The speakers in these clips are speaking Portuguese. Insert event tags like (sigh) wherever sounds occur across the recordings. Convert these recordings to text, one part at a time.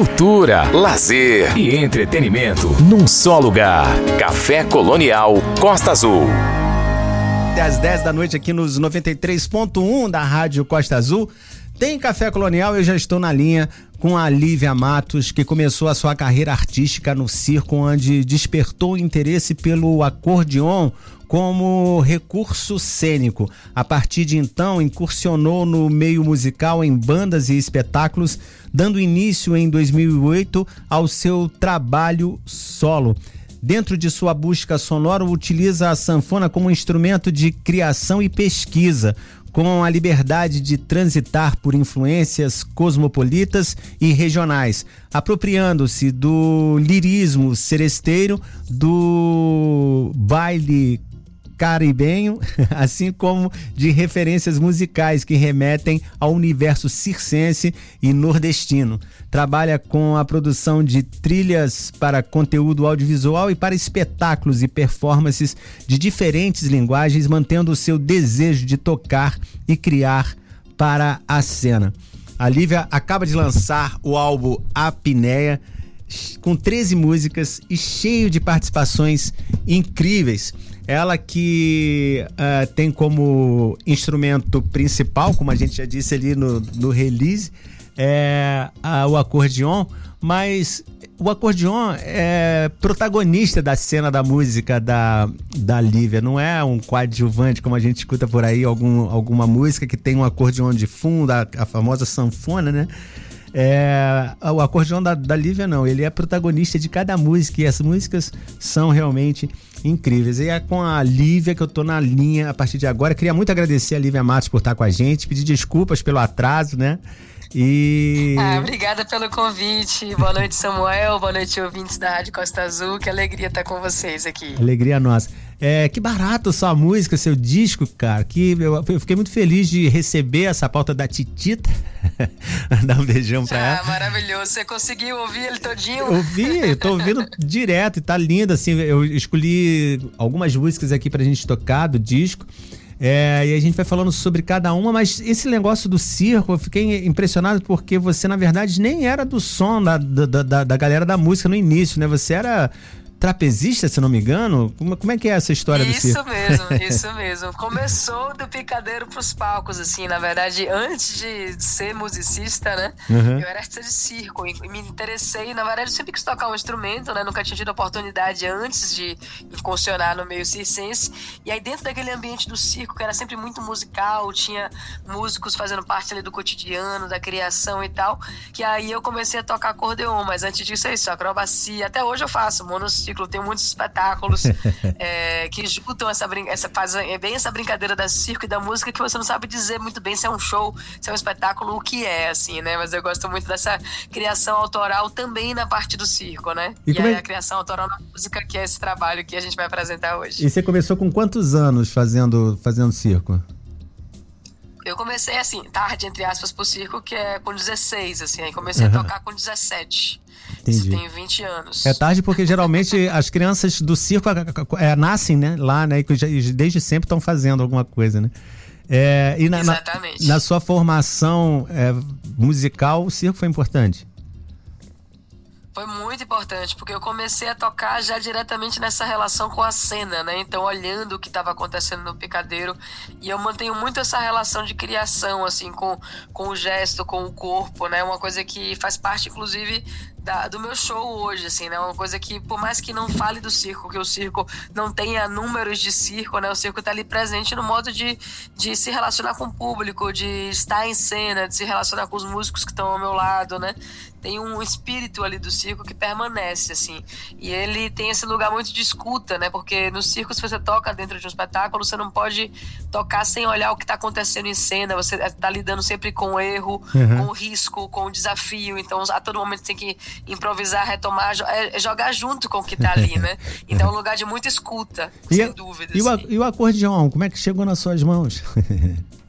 cultura, lazer e entretenimento num só lugar. Café Colonial Costa Azul. Às 10 da noite aqui nos 93.1 da Rádio Costa Azul. Tem Café Colonial, eu já estou na linha com a Lívia Matos, que começou a sua carreira artística no circo, onde despertou interesse pelo acordeon como recurso cênico. A partir de então, incursionou no meio musical em bandas e espetáculos, dando início em 2008 ao seu trabalho solo. Dentro de sua busca sonora, utiliza a sanfona como instrumento de criação e pesquisa, com a liberdade de transitar por influências cosmopolitas e regionais, apropriando-se do lirismo seresteiro, do baile caribenho, (laughs) assim como de referências musicais que remetem ao universo circense e nordestino. Trabalha com a produção de trilhas para conteúdo audiovisual e para espetáculos e performances de diferentes linguagens, mantendo o seu desejo de tocar e criar para a cena. A Lívia acaba de lançar o álbum Apneia com 13 músicas e cheio de participações incríveis. Ela que uh, tem como instrumento principal, como a gente já disse ali no, no release, é uh, o acordeon, mas o acordeon é protagonista da cena da música da, da Lívia, não é um coadjuvante como a gente escuta por aí, algum, alguma música que tem um acordeon de fundo, a, a famosa sanfona, né? É, o acordeão da, da Lívia não, ele é protagonista de cada música e as músicas são realmente incríveis. E é com a Lívia que eu tô na linha a partir de agora. Queria muito agradecer a Lívia Matos por estar com a gente, pedir desculpas pelo atraso, né? E. (laughs) Ah, obrigada pelo convite. Boa noite, Samuel. Boa noite, ouvintes da Rádio Costa Azul. Que alegria estar com vocês aqui. Alegria nossa. É, que barato sua música, seu disco, cara. Que eu, eu fiquei muito feliz de receber essa pauta da Titita. (laughs) Dar um beijão pra ah, ela. Ah, maravilhoso. Você conseguiu ouvir ele todinho? Ouvi, eu tô ouvindo (laughs) direto e tá lindo, assim. Eu escolhi algumas músicas aqui pra gente tocar do disco. É, e a gente vai falando sobre cada uma, mas esse negócio do circo, eu fiquei impressionado porque você, na verdade, nem era do som da, da, da, da galera da música no início, né? Você era trapezista, se não me engano? Como, como é que é essa história isso do circo? Isso mesmo, (laughs) isso mesmo. Começou do picadeiro pros palcos, assim, na verdade, antes de ser musicista, né? Uhum. Eu era artista de circo e me interessei, na verdade, eu sempre quis tocar um instrumento, né? Nunca tinha tido oportunidade antes de funcionar no meio circense. E aí, dentro daquele ambiente do circo, que era sempre muito musical, tinha músicos fazendo parte ali do cotidiano, da criação e tal, que aí eu comecei a tocar acordeon, mas antes disso é isso, acrobacia. Até hoje eu faço monociclo tem muitos espetáculos (laughs) é, que juntam essa, essa fazem é bem essa brincadeira da circo e da música que você não sabe dizer muito bem se é um show, se é um espetáculo, o que é, assim, né? Mas eu gosto muito dessa criação autoral também na parte do circo, né? E, e é... a criação autoral na música, que é esse trabalho que a gente vai apresentar hoje. E você começou com quantos anos fazendo, fazendo circo? Eu comecei assim, tarde, entre aspas, pro circo, que é com 16, assim. Aí comecei uhum. a tocar com 17. Entendi. Tenho 20 anos. É tarde porque geralmente (laughs) as crianças do circo é, nascem, né? Lá, né? E desde sempre estão fazendo alguma coisa, né? É, e na, Exatamente. Na, na sua formação é, musical, o circo foi importante? Foi muito importante, porque eu comecei a tocar já diretamente nessa relação com a cena, né? Então, olhando o que estava acontecendo no picadeiro. E eu mantenho muito essa relação de criação, assim, com, com o gesto, com o corpo, né? Uma coisa que faz parte, inclusive, da, do meu show hoje, assim, né? Uma coisa que, por mais que não fale do circo, que o circo não tenha números de circo, né? O circo tá ali presente no modo de, de se relacionar com o público, de estar em cena, de se relacionar com os músicos que estão ao meu lado, né? Tem um espírito ali do circo que permanece, assim. E ele tem esse lugar muito de escuta, né? Porque no circo, se você toca dentro de um espetáculo, você não pode tocar sem olhar o que tá acontecendo em cena. Você tá lidando sempre com o erro, uhum. com o risco, com o desafio. Então, a todo momento você tem que improvisar, retomar, é, é jogar junto com o que tá ali, né? (laughs) Então é um lugar de muita escuta, e sem a, dúvida. E, assim. o, e o acordeão, como é que chegou nas suas mãos? (laughs)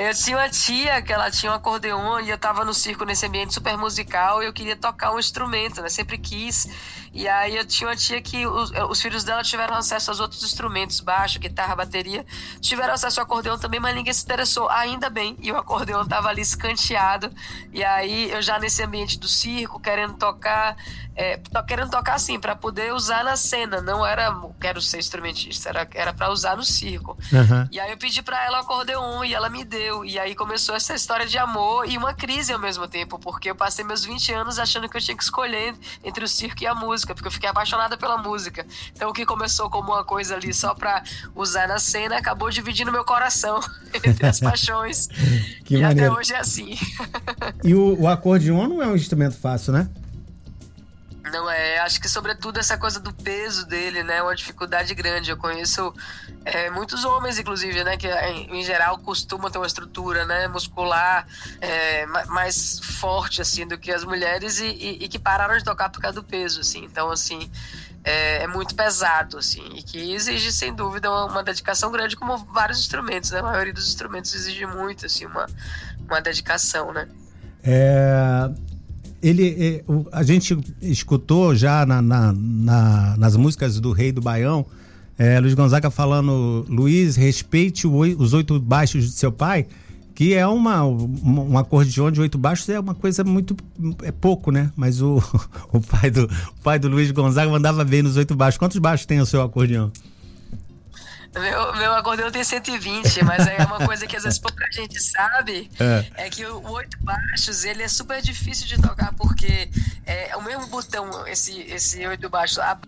Eu tinha uma tia que ela tinha um acordeon e eu tava no circo nesse ambiente super musical e eu queria tocar um instrumento, né? Sempre quis. E aí eu tinha uma tia que os, os, filhos dela tiveram acesso aos outros instrumentos, baixo, guitarra, bateria. Tiveram acesso ao acordeão também, mas ninguém se interessou. Ainda bem. E o acordeão tava ali escanteado. E aí eu já nesse ambiente do circo, querendo tocar, é, querendo tocar assim, para poder usar na cena. Não era quero ser instrumentista, era, para usar no circo. Uhum. E aí eu pedi para ela o acordeão e ela me deu. E aí começou essa história de amor e uma crise ao mesmo tempo, porque eu passei meus 20 anos achando que eu tinha que escolher entre o circo e a música, porque eu fiquei apaixonada pela música. Então o que começou como uma coisa ali só pra usar na cena acabou dividindo meu coração (laughs) entre as paixões. (laughs) que e maneiro. até hoje é assim. (laughs) e o, o acordeon não é um instrumento fácil, né? Não é, acho que sobretudo essa coisa do peso dele, né, é uma dificuldade grande. Eu conheço é, muitos homens, inclusive, né, que em, geral costumam ter uma estrutura, né, muscular é, mais forte assim do que as mulheres e, e, e, que pararam de tocar por causa do peso, assim. Então, assim, é, é muito pesado, assim, e que exige sem dúvida uma, uma, dedicação grande, como vários instrumentos, né? A maioria dos instrumentos exige muito, assim, uma, uma dedicação, né? É, ele, é, a gente escutou já na, na, na, nas músicas do Rei do Baião, é, Luiz Gonzaga falando, Luiz, respeite o, os oito baixos de seu pai, que é uma, um acordeon de oito baixos, é uma coisa muito, é pouco, né? Mas o, (laughs) o, pai, do, o pai do Luiz Gonzaga mandava bem nos oito baixos. Quantos baixos tem o seu acordeão? Meu, meu acordeão tem 120, mas é uma coisa que às vezes pouca gente sabe, é, é que o oito baixos, ele é super difícil de tocar, porque é o mesmo botão, esse, esse oito baixos, a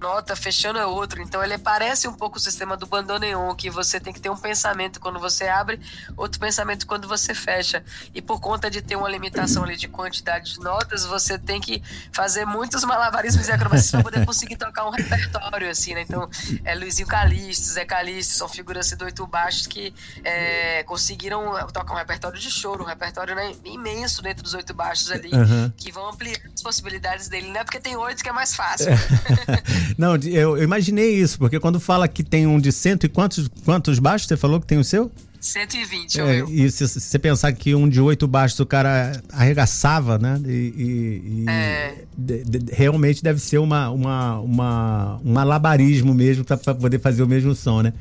nota fechando é outro. Então ele parece um pouco o sistema do bandoneon, que você tem que ter um pensamento quando você abre, outro pensamento quando você fecha. E por conta de ter uma limitação ali de quantidade de notas, você tem que fazer muitos malabarismos e acrobacias para poder conseguir tocar um repertório, assim, né? Então, é Luizinho Calixto, Zé Calixto, são figuras assim, do oito baixos que é, conseguiram tocar um repertório de choro, um repertório né, imenso dentro dos oito baixos ali, uhum. que vão ampliar as possibilidades dele, não é porque tem oito que é mais fácil. (laughs) Não, eu, eu, imaginei isso, porque quando fala que tem um de cento e quantos, quantos baixos você falou que tem o seu? 120, é, E se você pensar que um de oito baixos o cara arregaçava, né? E, e, e é. de, de, realmente deve ser uma, uma, uma, um malabarismo mesmo para poder fazer o mesmo som, né?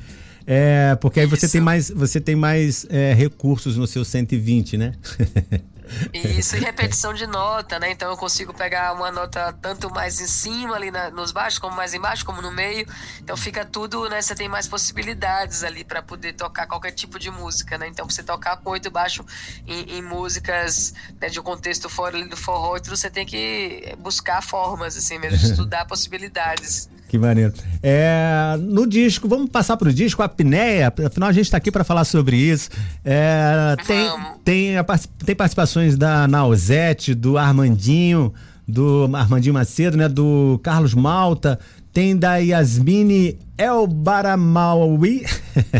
É, porque aí você Isso. tem mais, você tem mais é, recursos no seu 120, né? (laughs) Isso, e (laughs) repetição de nota, né? Então eu consigo pegar uma nota tanto mais em cima ali na, nos baixos, como mais embaixo, como no meio. Então fica tudo, né? Você tem mais possibilidades ali para poder tocar qualquer tipo de música, né? Então você tocar com oito baixo em, em músicas né, de um contexto fora do forró, você tem que buscar formas, assim mesmo, (laughs) estudar possibilidades. Que maneiro. É, no disco, vamos passar pro disco, a apneia, afinal a gente está aqui para falar sobre isso. É, tem, tem, a, tem participações da Nausete, do Armandinho, do Armandinho Macedo, né? Do Carlos Malta, tem da Yasmine El Baramawi,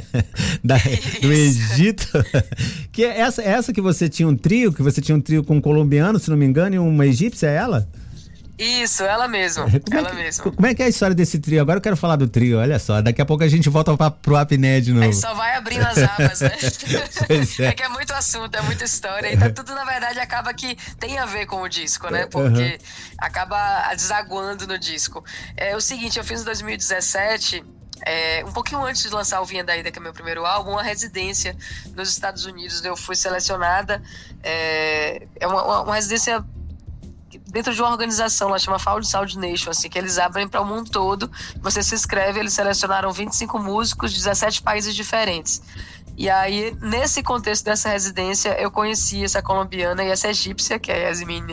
(laughs) da, do Egito. (laughs) que é essa, essa que você tinha um trio, que você tinha um trio com um colombiano, se não me engano, e uma egípcia, é ela? Isso, ela mesma. (laughs) Como ela é que, mesma. Como é que é a história desse trio? Agora eu quero falar do trio, olha só. Daqui a pouco a gente volta pra, pro apné de novo. Aí só vai abrindo as abas, né? (laughs) é. é. que é muito assunto, é muita história. Então tudo, na verdade, acaba que tem a ver com o disco, né? Porque uhum. acaba desaguando no disco. É o seguinte, eu fiz em 2017 é, um pouquinho antes de lançar o Vinha da Ida, que é meu primeiro álbum, uma residência nos Estados Unidos. Eu fui selecionada. É, é uma, uma, uma residência dentro de uma organização, ela chama Found Sound Nation, assim, que eles abrem para o mundo todo. Você se inscreve, eles selecionaram 25 músicos de 17 países diferentes. E aí, nesse contexto dessa residência, eu conheci essa colombiana e essa egípcia, que é Yasmin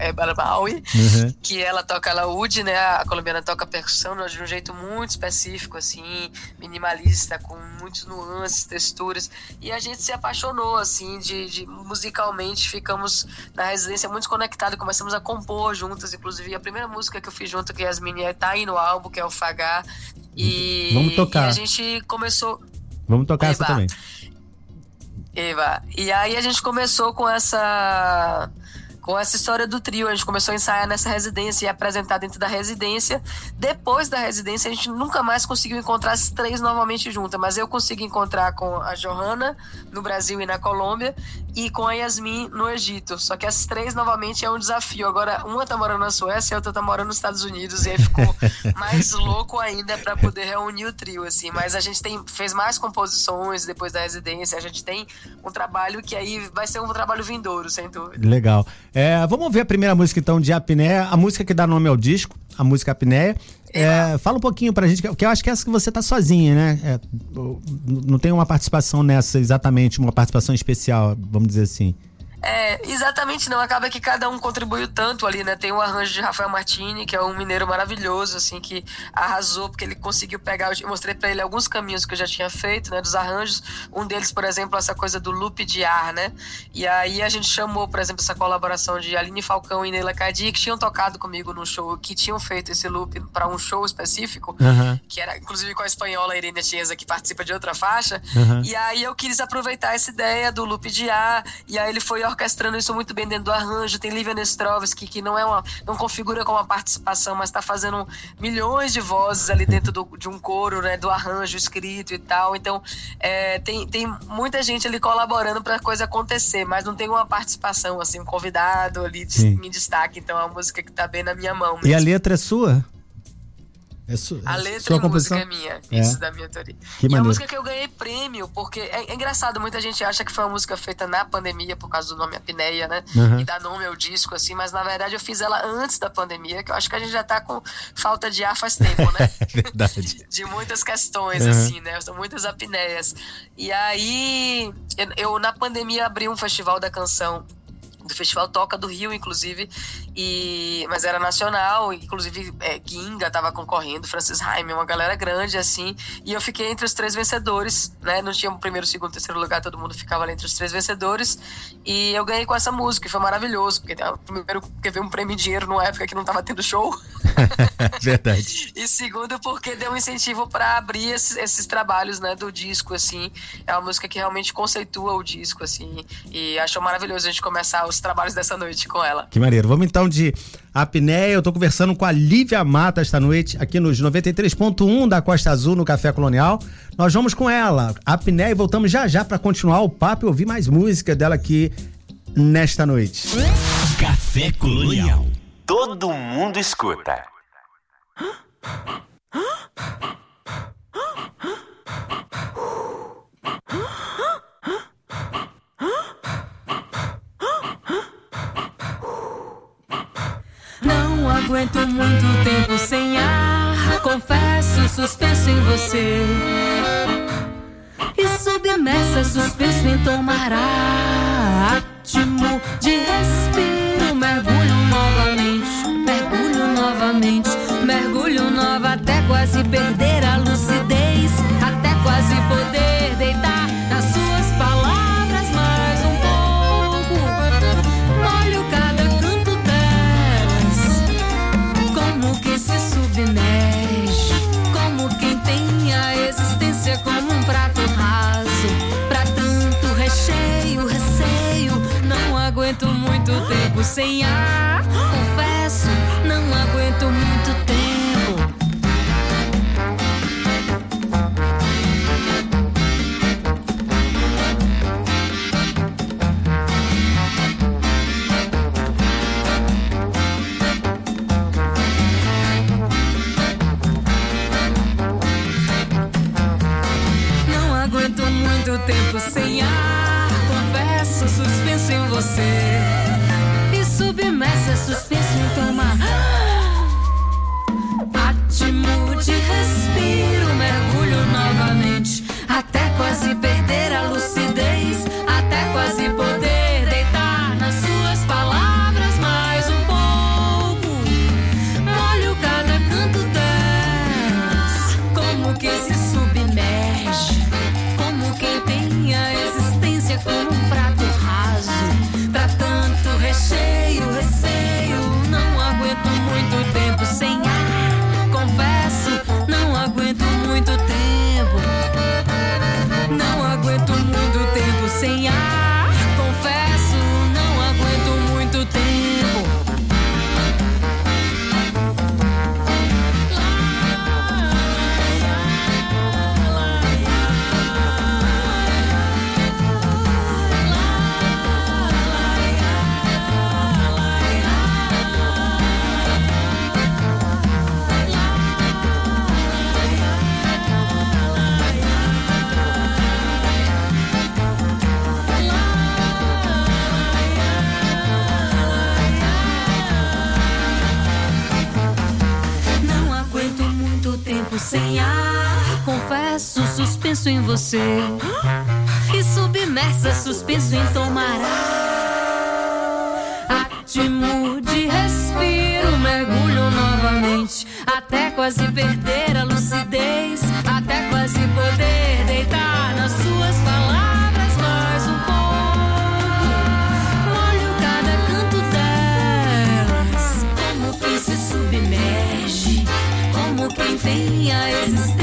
Ebaramawi, uhum. que ela toca laúde, né? A colombiana toca percussão de um jeito muito específico, assim, minimalista, com muitos nuances, texturas. E a gente se apaixonou, assim, de, de musicalmente, ficamos na residência muito conectados, começamos a compor juntas, inclusive a primeira música que eu fiz junto com Yasmin é tá aí no álbum, que é o Fagá. E, Vamos tocar. E a gente começou Vamos tocar Eba. essa também. Eva. E aí a gente começou com essa com essa história do trio. A gente começou a ensaiar nessa residência e apresentar dentro da residência. Depois da residência, a gente nunca mais conseguiu encontrar as três novamente juntas, mas eu consegui encontrar com a Johanna no Brasil e na Colômbia e com a Yasmin no Egito. Só que as três novamente é um desafio. Agora, uma tá morando na Suécia e a outra tá morando nos Estados Unidos e aí ficou (laughs) mais louco ainda para poder reunir o trio, assim. Mas a gente tem, fez mais composições depois da residência, a gente tem um trabalho que aí vai ser um trabalho vindouro, sem dúvida. Legal. É, vamos ver a primeira música então de Apneia, a música que dá nome ao disco, a música Apneia. É, fala um pouquinho pra gente, porque eu acho que essa que você tá sozinha, né? É, não tem uma participação nessa exatamente, uma participação especial, vamos dizer assim. É, exatamente não. Acaba que cada um contribuiu tanto ali, né? Tem o arranjo de Rafael Martini, que é um mineiro maravilhoso, assim, que arrasou, porque ele conseguiu pegar. Eu mostrei para ele alguns caminhos que eu já tinha feito, né? Dos arranjos. Um deles, por exemplo, essa coisa do loop de ar, né? E aí a gente chamou, por exemplo, essa colaboração de Aline Falcão e Neila Cadi, que tinham tocado comigo num show, que tinham feito esse loop para um show específico, uhum. que era inclusive com a espanhola Irene Tienza, que participa de outra faixa. Uhum. E aí eu quis aproveitar essa ideia do loop de ar, e aí ele foi orquestrando isso muito bem dentro do arranjo. Tem Lívia Nestrovski, que não é uma. não configura como uma participação, mas está fazendo milhões de vozes ali dentro do, de um coro, né? Do arranjo escrito e tal. Então, é, tem, tem muita gente ali colaborando para a coisa acontecer, mas não tem uma participação, assim, um convidado ali de, em destaque. Então é uma música que está bem na minha mão. Mesmo. E a letra é sua? É su, a letra sua e composição? música é minha, é. isso da minha autoria. Que e maneiro. a música que eu ganhei prêmio, porque é, é, engraçado, muita gente acha que foi uma música feita na pandemia por causa do nome Apneia, né? Uhum. E dá nome ao disco, assim, mas na verdade eu fiz ela antes da pandemia, que eu acho que a gente já tá com falta de ar faz tempo, né? (laughs) verdade. De, de, muitas questões, uhum. assim, né? São muitas apneias. E aí, eu, eu na pandemia abri um festival da canção do Festival Toca do Rio, inclusive, e mas era nacional, inclusive é, Ginga tava concorrendo, Francis Jaime, uma galera grande, assim, e eu fiquei entre os três vencedores, né? Não tinha um primeiro, segundo, terceiro lugar, todo mundo ficava ali entre os três vencedores, e eu ganhei com essa música, e foi maravilhoso, porque primeiro porque veio um prêmio em dinheiro numa época que não tava tendo show. (laughs) Verdade. e segundo porque deu um incentivo para abrir esses, esses, trabalhos, né, do disco, assim, é uma música que realmente conceitua o disco, assim, e acho maravilhoso a gente começar os trabalhos dessa noite com ela. Que maneiro. Vamos então de apneia. Eu tô conversando com a Lívia Mata esta noite, aqui nos 93.1 da Costa Azul, no Café Colonial. Nós vamos com ela, apneia, e voltamos já já para continuar o papo e ouvir mais música dela aqui nesta noite. Café Colonial. Todo mundo escuta. Aguento muito tempo sem ar. Confesso, suspenso em você. E submersa, suspenso em tomar ar. Átimo de respiro, mergulho novamente. Mergulho novamente, mergulho nova até quase perder a lucidez. Sem ar. Confesso, não aguento muito tempo. Não aguento muito tempo sem ar. Confesso, suspenso em você. Submersa, suspenso em tomar. Átimo de respiro, mergulho novamente. Até quase perder suspenso em você. E submersa, suspenso em tomar Atmude, respiro, mergulho novamente. Até quase perder a lucidez. Até quase poder deitar nas suas palavras mais um pouco. Olho cada canto delas. Como quem se submerge. Como quem tem a existência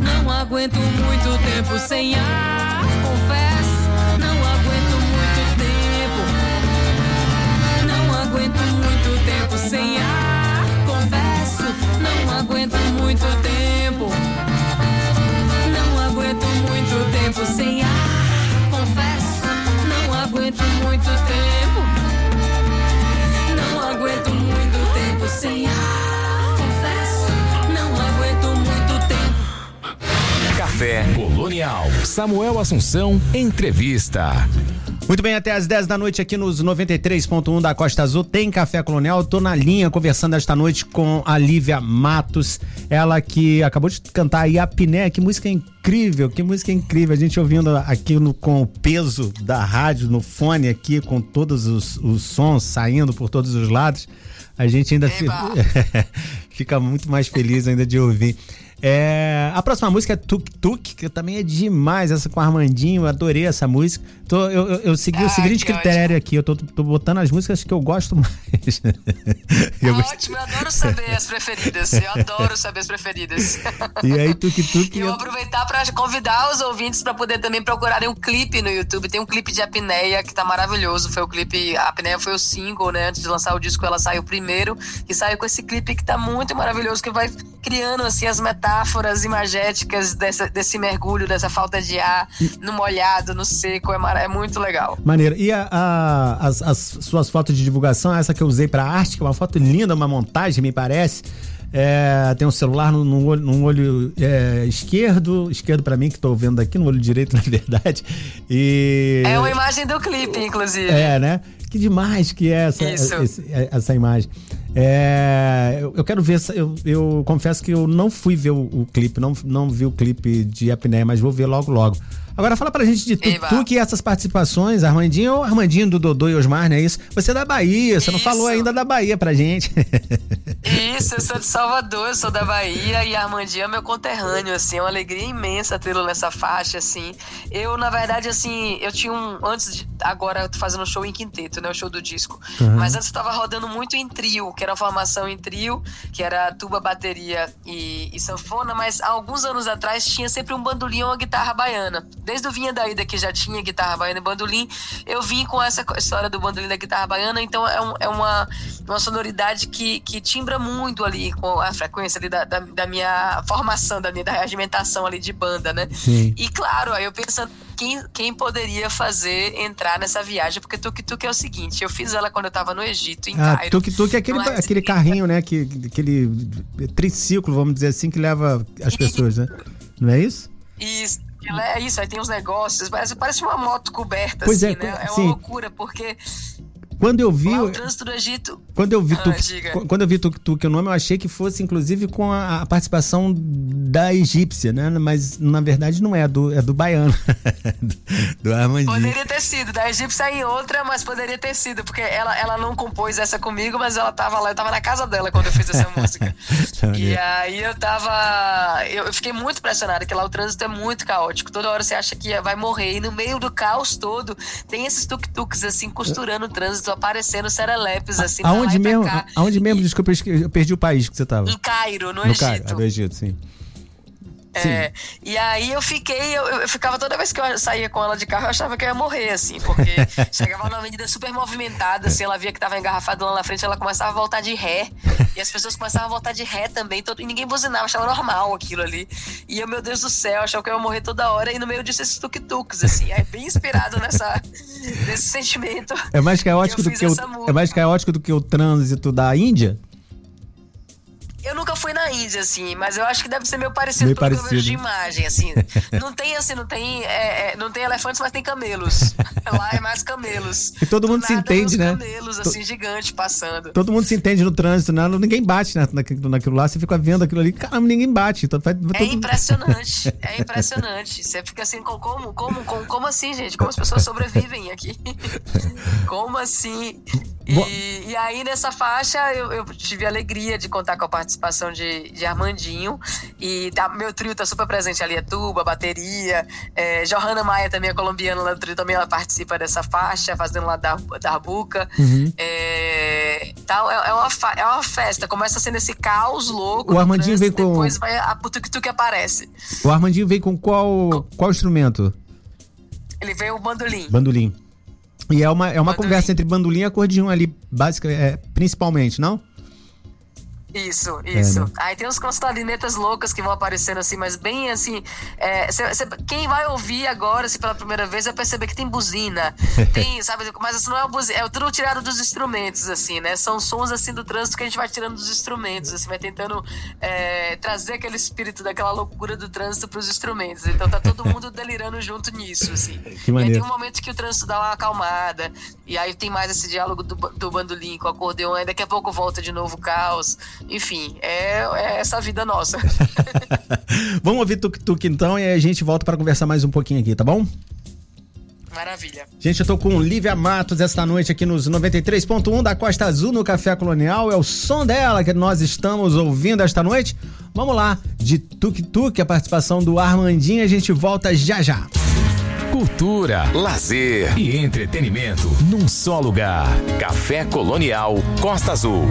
Não aguento muito tempo sem ar. Confesso, não aguento muito tempo. Não aguento muito tempo sem ar. Confesso, não aguento muito tempo. Não aguento muito tempo sem ar. Confesso, não aguento muito tempo. Não aguento muito tempo sem ar. Café Colonial. Samuel Assunção, entrevista. Muito bem, até às 10 da noite aqui nos 93.1 da Costa Azul tem Café Colonial. Tô na linha conversando esta noite com a Lívia Matos, ela que acabou de cantar aí a Piné. Que música incrível, que música incrível. A gente ouvindo aqui no, com o peso da rádio no fone aqui, com todos os, os sons saindo por todos os lados. A gente ainda fica, (laughs) fica muito mais feliz ainda de ouvir. É, a próxima música é Tuk Tuk, que também é demais, essa com o Armandinho, adorei essa música. Tô, eu, eu, eu segui o Ah, seguinte que critério aqui, eu tô, tô botando as músicas que eu gosto mais. Eu (laughs) gost- Ótimo, eu adoro saber as preferidas. Eu adoro saber as preferidas. E aí, Tuk Tuk. E eu vou aproveitar para convidar os ouvintes para poder também procurarem um clipe no YouTube. Tem um clipe de Apneia que tá maravilhoso. Foi o clipe. A Apneia foi o single, né? Antes de lançar o disco, ela saiu primeiro. E saiu com esse clipe que tá muito maravilhoso, que vai criando assim as metáforas imagéticas dessa, desse mergulho, dessa falta de ar, no molhado, no seco. É, mara- é muito legal. Maneiro. E a- a- as, as suas fotos de divulgação, essa que eu usei pra arte, que é uma foto linda, uma montagem, me parece. É, tem um celular no, no olho, no olho, é, esquerdo, esquerdo pra mim, que tô vendo aqui, no olho direito, (laughs) na verdade. E. É uma imagem do clipe, inclusive. É, né? Que demais que é essa, esse- essa imagem. É, eu, eu quero ver, essa- eu, eu confesso que eu não fui ver o, o clipe, não, não vi o clipe de Apneia, mas vou ver logo logo. Agora fala pra gente de tu, Eba. tu que essas participações, Armandinho ou Armandinho do Dodô e Osmar, não é isso? Você é da Bahia, você não falou ainda da Bahia pra gente. (laughs) Isso, eu sou de Salvador, eu sou da Bahia e Armandinho é meu conterrâneo, assim, é uma alegria imensa tê-lo nessa faixa, assim. Eu, na verdade, assim, eu tinha um. Antes de. Agora eu tô fazendo um show em quinteto, né? O show do disco. Mas antes eu tava rodando muito em trio, que era uma formação em trio, que era tuba, bateria e, e sanfona, mas há alguns anos atrás tinha sempre um bandolim ou uma guitarra baiana. Desde o Vinha da Ida, que já tinha guitarra baiana e bandolim, eu vim com essa história do bandolim da guitarra baiana, então é, um- é uma, uma sonoridade que, que timbra muito ali com a frequência ali da, da, da minha formação, da minha da regimentação ali de banda, né? Sim. E claro, aí eu pensando quem, quem poderia fazer entrar nessa viagem, porque Tuk Tuk é o seguinte, eu fiz ela quando eu tava no Egito, em Ah, Cairo. tuk tuk é aquele, Numa aquele residência. carrinho, né? Que, aquele triciclo, vamos dizer assim, que leva as pessoas, né? Não é isso? Isso, é isso, aí tem uns negócios, parece, parece uma moto coberta, Pois assim, é, né? É sim. uma loucura, porque Quando eu vi. lá o trânsito do Egito. Quando eu vi Ah, qu- quando eu vi tuk tuk o nome, eu achei que fosse inclusive com a, a participação da egípcia, né? Mas na verdade não é, do, é do baiano. (laughs) do, do Armandinho. Poderia ter sido, da egípcia em outra, mas poderia ter sido, porque ela, ela não compôs essa comigo, mas ela tava lá, eu tava na casa dela quando eu fiz essa (laughs) música. e aí eu tava. Eu, eu fiquei muito impressionada, que lá o trânsito é muito caótico. Toda hora você acha que vai morrer. E no meio do caos todo, tem esses tuk-tuks assim, costurando o trânsito, aparecendo serelepes, assim, Aonde mesmo? Aonde mesmo? Desculpa, eu perdi o país que você tava. Em Cairo, no, No Cairo, Egito. ah, do Egito, sim. É, e aí eu fiquei, eu, eu ficava toda vez que eu saía com ela de carro, eu achava que eu ia morrer, assim, porque (laughs) chegava numa avenida super movimentada, assim, ela via que tava engarrafada lá na frente, ela começava a voltar de ré, e as pessoas começavam a voltar de ré também, todo, e ninguém buzinava, achava normal aquilo ali. E eu, meu Deus do céu, achava que eu ia morrer toda hora, e no meio disso esses tuk-tuks, assim, aí bem inspirado nessa, nesse sentimento. É mais caótico do que o, música. é mais caótico do que o trânsito da Índia? Eu nunca fui na Índia, assim, mas eu acho que deve ser meio parecido Meio que eu parecido. vejo de imagem, assim. (laughs) Não tem, assim, não tem, é, é, não tem elefantes, mas tem camelos. (laughs) Lá é mais camelos. E todo Do mundo se entende, né? camelos, assim, gigantes passando. Todo mundo se entende no trânsito, né? Ninguém bate na, naquilo, naquilo lá, você fica vendo aquilo ali, caramba, ninguém bate. Então, É impressionante, (laughs) é impressionante. Você fica assim, com- como, como, como, como assim, gente? Como as pessoas sobrevivem aqui? Como assim? E, e aí, nessa faixa, eu, eu tive a alegria de contar com a participação de, de Armandinho. E tá- meu trio tá super presente ali, é tuba, bateria. É, Johanna Maia também é colombiana lá do trio, também ela participa dessa faixa, fazendo lá da, da Arbuca. Uhum. É, tal, é, é uma, é uma festa, começa sendo esse caos louco. O Armandinho trânsito, vem com- Depois vai a putuque aparece. O Armandinho veio com qual, qual instrumento? Ele veio o bandolim. Bandolim. E é uma, é uma Bandolim. conversa entre bandolim e acordeão ali, básica, é, principalmente, não? Isso, isso. né? Aí tem uns com as clarinetas loucas que vão aparecendo assim, mas bem assim. é, cê- cê- quem vai ouvir agora, assim, pela primeira vez, vai perceber que tem buzina. (laughs) Tem, sabe? Mas assim, não é buzina, é tudo tirado dos instrumentos, assim, né? São sons assim do trânsito que a gente vai tirando dos instrumentos, assim, vai tentando é, trazer aquele espírito daquela loucura do trânsito pros instrumentos. Então tá todo mundo (laughs) delirando junto nisso, assim. Que E aí maneiro. tem um momento que o trânsito dá uma acalmada. E aí tem mais esse diálogo do, do bandolim com o acordeão. Aí daqui a pouco volta de novo o caos. Enfim, é, é essa vida nossa. (laughs) Vamos ouvir tuk-tuk então e aí a gente volta para conversar mais um pouquinho aqui, tá bom? Maravilha. Gente, eu tô com Lívia Matos esta noite aqui nos 93.1 da Costa Azul no Café Colonial. É o som dela que nós estamos ouvindo esta noite. Vamos lá, de Tuk Tuk, a participação do Armandinho. A gente volta já já. Cultura, lazer e entretenimento num só lugar. Café Colonial Costa Azul.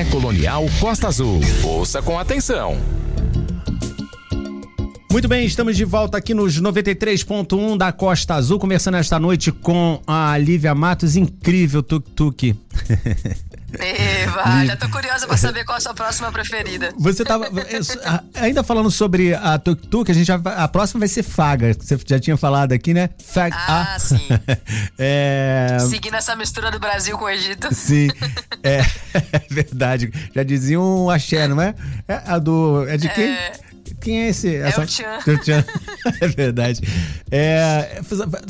Café Colonial Costa Azul. Ouça com atenção. Muito bem, estamos de volta aqui nos 93.1 da Costa Azul, começando esta noite com a Lívia Matos, incrível tuk-tuk. (laughs) Eva, já tô curiosa pra saber qual a sua próxima preferida. Você tava. ainda falando sobre a Tuk Tuk, a, gente já, a próxima vai ser Faga. Você já tinha falado aqui, né? Fag ah, sim. (laughs) é... Seguindo essa mistura do Brasil com o Egito. Sim. (laughs) É, é (laughs) verdade. Já diziam um axé, não é? É, a do, é de quem? É... Quem é esse? É essa... o Tchan. O Tchan. é verdade. É,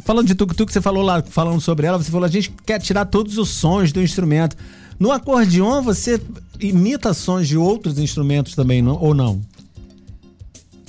falando de Tuk Tuk, você falou lá, falando sobre ela, você falou, a gente quer tirar todos os sons do instrumento. No acordeon, você imita sons de outros instrumentos também, não, ou não?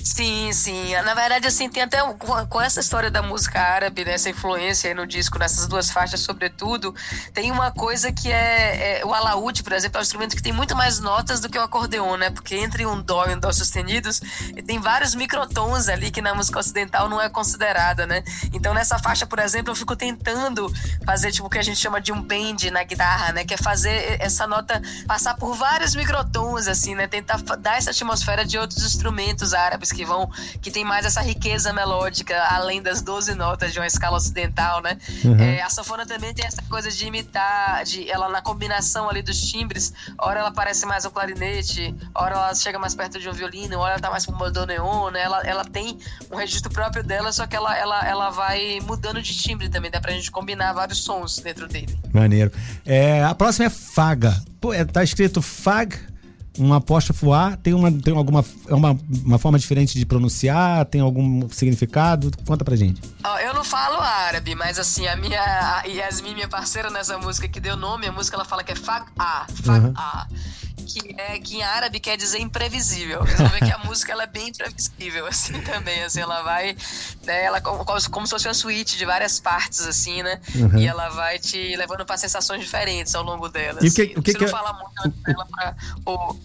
Sim, sim. Na verdade, assim, tem até com essa história da música árabe, né, influência aí no disco, nessas duas faixas, sobretudo, tem uma coisa que é, é o alaúde, por exemplo, é um instrumento que tem muito mais notas do que o acordeon, né? Porque entre um dó e um dó sustenidos, tem vários microtons ali que na música ocidental não é considerada, né? Então, nessa faixa, por exemplo, eu fico tentando fazer tipo o que a gente chama de um bend na guitarra, né? Que é fazer essa nota passar por vários microtons, assim, né? Tentar dar essa atmosfera de outros instrumentos árabes que vão que tem mais essa riqueza melódica além das 12 notas de uma escala ocidental, né? Uhum. É, a sanfona também tem essa coisa de imitar, de ela na combinação ali dos timbres, ora ela parece mais um clarinete, ora ela chega mais perto de um violino, ora ela tá mais pro bandoneon, né? Ela, ela tem um registro próprio dela, só que ela, ela, ela vai mudando de timbre também, dá pra gente combinar vários sons dentro dele. Maneiro. É, a próxima é Faga. Pô, é, tá escrito Fag uma apóstrofo A tem uma tem alguma é uma, uma forma diferente de pronunciar, tem algum significado? Conta pra gente. Eu não falo árabe, mas assim, a minha a Yasmin, minha parceira nessa música que deu nome, a música ela fala que é fag-a, fag-a. Uhum que é que em árabe quer dizer imprevisível. Você ver que a (laughs) música ela é bem imprevisível assim (laughs) também, assim, ela vai, né, ela como, como se fosse uma suíte de várias partes assim, né? Uhum. E ela vai te levando para sensações diferentes ao longo dela. E assim. que, o que, Você que não é... fala muito dela para o,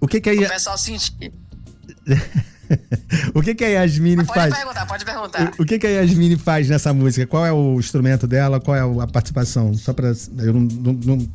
o que que é... o pessoal sentir. (laughs) o que que a Yasmine pode faz? Pode perguntar, pode perguntar. O, o, que que a Yasmine faz nessa música? Qual é o instrumento dela? Qual é a participação? Só para eu não, não, não,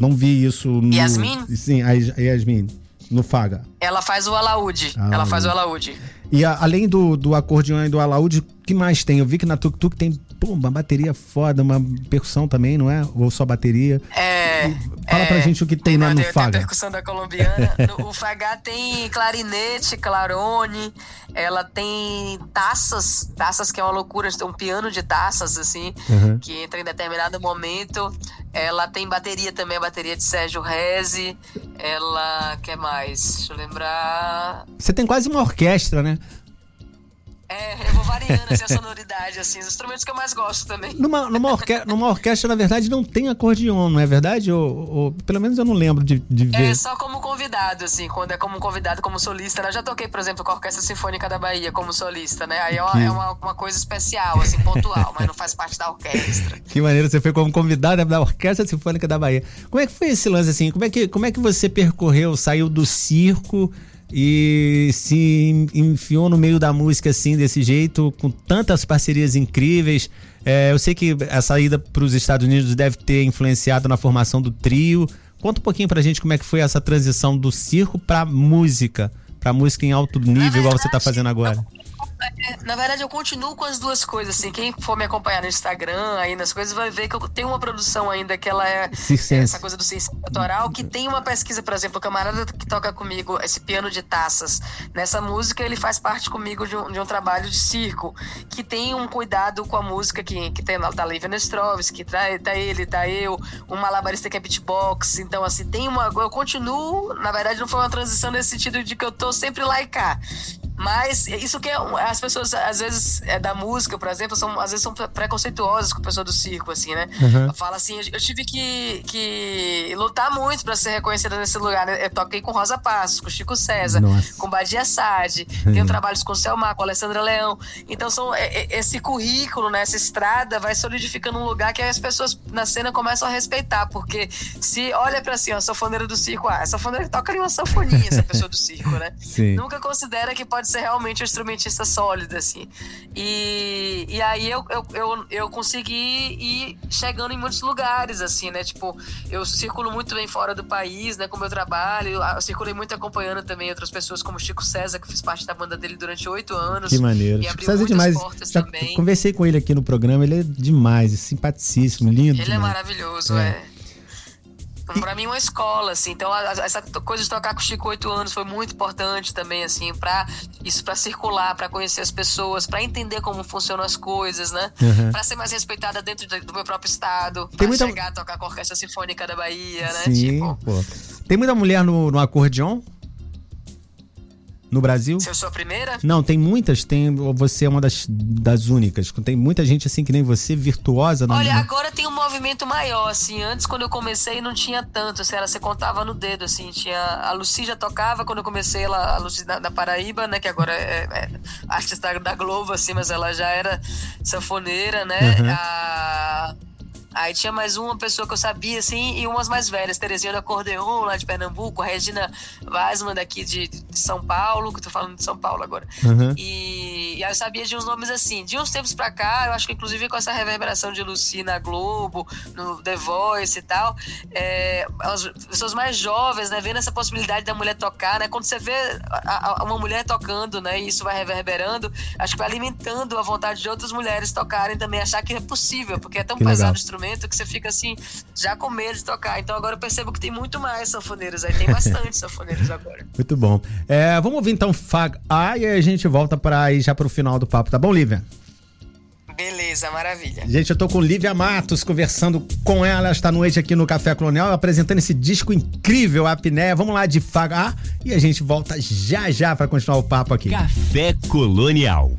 não, vi isso no Yasmin? Sim, a Yasmin no Faga. Ela faz o alaúde. Ah, ela faz o alaúde. E a, além do, do acordeão e do alaúde, o que mais tem? Eu vi que na Tuk Tuk tem pô, uma bateria foda, uma percussão também, não é? Ou só bateria? É. E fala é, pra gente o que tem, lá no Faga. Tem a percussão da colombiana. (laughs) no, o Faga tem clarinete, clarone, ela tem taças, taças que é uma loucura, um piano de taças, assim, uhum. que entra em determinado momento. Ela tem bateria também, a bateria de Sérgio Reze. Ela, quer mais? Deixa eu lembrar. Você tem quase uma orquestra, né? É, eu vou variando assim, a sonoridade, assim, os instrumentos que eu mais gosto também. Numa, numa, orque numa orquestra, na verdade, não tem acordeon, não é verdade? Ou, ou, pelo menos eu não lembro de, de ver. É só como convidado, assim, quando é como convidado, como solista. Né? Eu já toquei, por exemplo, com a Orquestra Sinfônica da Bahia como solista, né? Aí é uma, é uma, uma, coisa especial, assim, pontual, mas não faz parte da orquestra. (laughs) Que maneiro, você foi como convidado da Orquestra Sinfônica da Bahia. Como é que foi esse lance, assim? Como é que, como é que você percorreu, saiu do circo e se enfiou no meio da música assim, desse jeito, com tantas parcerias incríveis. É, eu sei que a saída para os Estados Unidos deve ter influenciado na formação do trio. Conta um pouquinho pra gente como é que foi essa transição do circo pra música, pra música em alto nível, igual você tá fazendo agora. Na verdade, eu continuo com as duas coisas, assim. Quem for me acompanhar no Instagram, aí nas coisas, vai ver que eu tenho uma produção ainda que ela é essa coisa do ciência autoral, que tem uma pesquisa, por exemplo, o camarada que toca comigo esse piano de taças. Nessa música, ele faz parte comigo de um, de um trabalho de circo, que tem um cuidado com a música que, que tem tá Lívia Nestrovski, tá, tá ele, tá eu, um malabarista que é beatbox. Então, assim, tem uma. Eu continuo, na verdade, não foi uma transição nesse sentido de que eu tô sempre lá e cá. Mas isso que é, as pessoas, às vezes, é, da música, por exemplo, são, às vezes são preconceituosas com a pessoa do circo, assim, né? Uhum. Fala assim, eu tive que, que lutar muito para ser reconhecida nesse lugar. Né? Eu toquei com Rosa Passos, com Chico César, Nossa. com Badia Sade, uhum. tenho trabalhos com o Selmar, com Alessandra Leão. Então, são, é, é, esse currículo, né, essa estrada vai solidificando um lugar que as pessoas na cena começam a respeitar, porque se olha para assim, a sanfoneira do circo, ah, sanfoneira toca ali uma sanfoninha, essa pessoa do circo, né? (laughs) Sim. Nunca considera que pode ser realmente um instrumentista sólido, assim. E, e aí eu, eu, eu, eu consegui ir chegando em muitos lugares, assim, né? Tipo, eu circulo muito bem fora do país, né, com o meu trabalho. Eu circulei muito acompanhando também outras pessoas, como Chico César, que fiz parte da banda dele durante oito anos. Que maneiro. E Chico abriu César é demais. portas Já também. conversei com ele aqui no programa, ele é demais, simpaticíssimo, lindo. Ele é demais. maravilhoso, É. é. Pra mim, uma escola, assim. Então, a- a- essa coisa de tocar com o Chico oito anos foi muito importante também, assim, pra isso pra circular, pra conhecer as pessoas, pra entender como funcionam as coisas, né? Uhum. Pra ser mais respeitada dentro de- do meu próprio estado, Tem pra muita- chegar a tocar com a Orquestra Sinfônica da Bahia, né? Sim, Tipo, pô. Tem muita mulher no, no acordeon? No Brasil? se eu sou a primeira, Não, tem muitas, tem. Você é uma das, das únicas. Tem muita gente assim que nem você, virtuosa. Olha, no- agora tem um movimento maior, assim. Antes, quando eu comecei, não tinha tanto. Assim, era, você contava no dedo, assim. Tinha, a Lucy já tocava quando eu comecei, ela, a Lucy da, da Paraíba, né? Que agora é, é artista da Globo, assim, mas ela já era sanfoneira, né? Uhum. A- Aí tinha mais uma pessoa que eu sabia, assim, e umas mais velhas. Terezinha do Acordeon, lá de Pernambuco. Regina Weisman, daqui de, de São Paulo, que eu tô falando de São Paulo agora. Uhum. E, e aí eu sabia de uns nomes assim. De uns tempos pra cá, eu acho que inclusive com essa reverberação de Lucy na Globo, no The Voice e tal, é, as pessoas mais jovens, né, vendo essa possibilidade da mulher tocar, né? Quando você vê a- a- uma mulher tocando, né, e isso vai reverberando, acho que vai alimentando a vontade de outras mulheres tocarem também, achar que é possível, porque é tão Que pesado legal. o instrumento que você fica assim, já com medo de tocar. Então agora eu percebo que tem muito mais sanfoneiros aí, tem bastante (laughs) sanfoneiros agora. Muito bom. É, vamos ouvir então Fag A e aí a gente volta para ir já pro final do papo, tá bom, Lívia? Beleza, maravilha. Gente, eu tô com Lívia Matos conversando com ela esta noite aqui no Café Colonial, apresentando esse disco incrível, a Apneia. Vamos lá de Fag A e a gente volta já já para continuar o papo aqui. Café Colonial.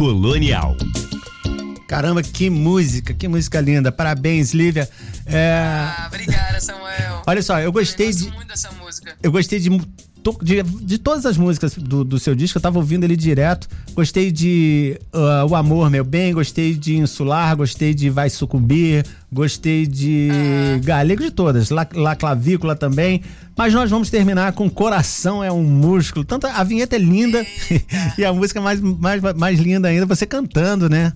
Colonial. Caramba, que música, que música linda. Parabéns, Lívia. É... Ah, obrigada, Samuel. Olha só, eu gostei eu de. muito dessa música. Eu gostei de de, de todas as músicas do, do seu disco, eu tava ouvindo ele direto. Gostei de uh, O Amor, Meu Bem, gostei de Insular, gostei de Vai Sucumbir, gostei de. Galego de todas, La, La Clavícula também. Mas nós vamos terminar com Coração é um Músculo. Tanto a vinheta é linda (laughs) e a música mais, mais, mais linda ainda, você cantando, né?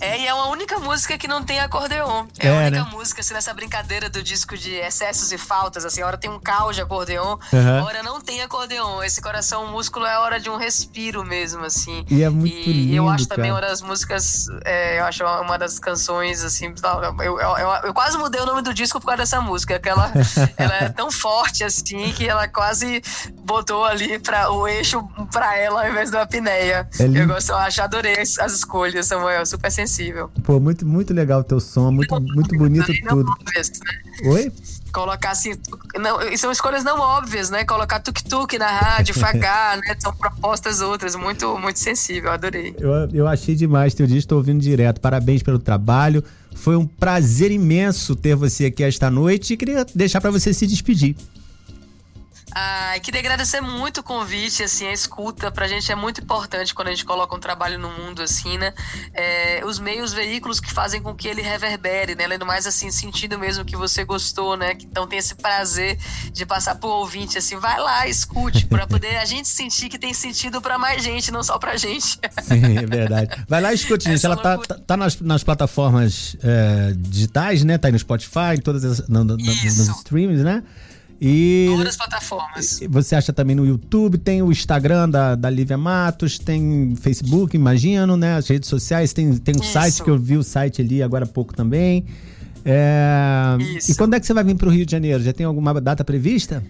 É, e é uma única música que não tem acordeon. É, é a única né? música, assim, nessa brincadeira do disco de excessos e faltas, assim, a hora tem um caos de acordeon, uhum. a hora não tem acordeon. Esse coração músculo é a hora de um respiro mesmo, assim. E é muito e lindo, eu acho cara. também uma das músicas, é, eu acho uma das canções, assim, eu, eu, eu, eu, quase mudei o nome do disco por causa dessa música, que ela, (laughs) ela é tão forte, assim, que ela quase botou ali pra, o eixo pra ela ao invés da apneia. É eu gosto, eu acho, adorei as, as escolhas, Samuel, super super sensível. Pô, muito, muito legal o teu som, muito, não, muito bonito tudo. Óbvias, né? Oi? Colocar assim, não, são escolhas não óbvias, né? Colocar tuk-tuk na rádio, (laughs) fagar, né? São propostas outras, muito, muito sensível, adorei. Eu, eu achei demais teu disco, estou ouvindo direto. Parabéns pelo trabalho. Foi um prazer imenso ter você aqui esta noite e queria deixar para você se despedir. Ah, queria agradecer muito o convite, assim, a escuta pra gente é muito importante quando a gente coloca um trabalho no mundo, assim, né? É, os meios, veículos que fazem com que ele reverbere, né? Além do mais, assim, sentindo mesmo que você gostou, né? Então tem esse prazer de passar pro ouvinte, assim, vai lá, escute, pra (laughs) poder a gente sentir que tem sentido pra mais gente, não só pra gente. Sim, é verdade. Vai lá, escute, gente. Ela tá, tá, tá, nas, nas plataformas é, digitais, né? Tá aí no Spotify, em todas as, no, no, nos streams, né? E Todas as plataformas. Você acha também no YouTube, tem o Instagram da, da Lívia Matos, tem Facebook, imagino, né? As redes sociais, tem, tem um Isso. site que eu vi o site ali agora há pouco também. É... E quando é que você vai vir para o Rio de Janeiro? Já tem alguma data prevista?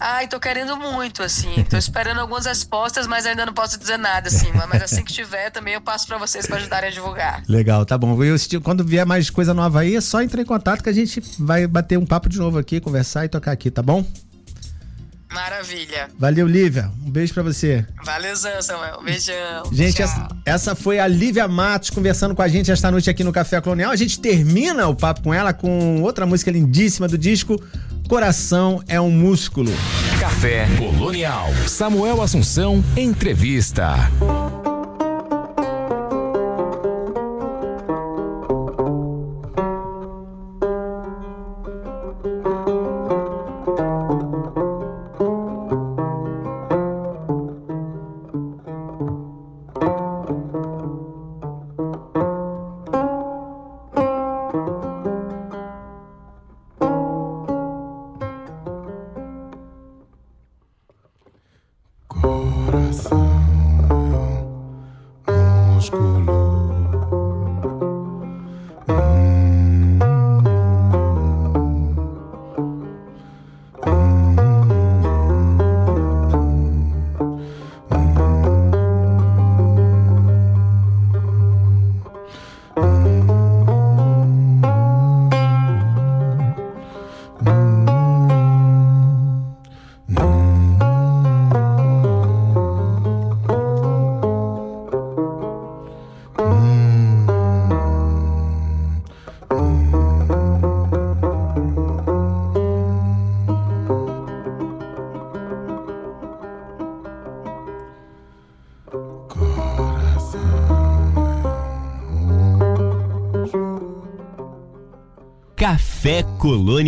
Ai, tô querendo muito, assim. (laughs) Tô esperando algumas respostas, mas ainda não posso dizer nada, assim. Mas assim que tiver, também eu passo para vocês para ajudarem a divulgar. Legal, tá bom. Eu, quando vier mais coisa nova aí, é só entrar em contato que a gente vai bater um papo de novo aqui, conversar e tocar aqui, tá bom? Maravilha. Valeu, Lívia. Um beijo para você. Valeu, Samuel. Um beijão. Gente, essa, essa, foi a Lívia Matos conversando com a gente esta noite aqui no Café Colonial. A gente termina o papo com ela com outra música lindíssima do disco Coração é um músculo. Café Colonial. Samuel Assunção, entrevista.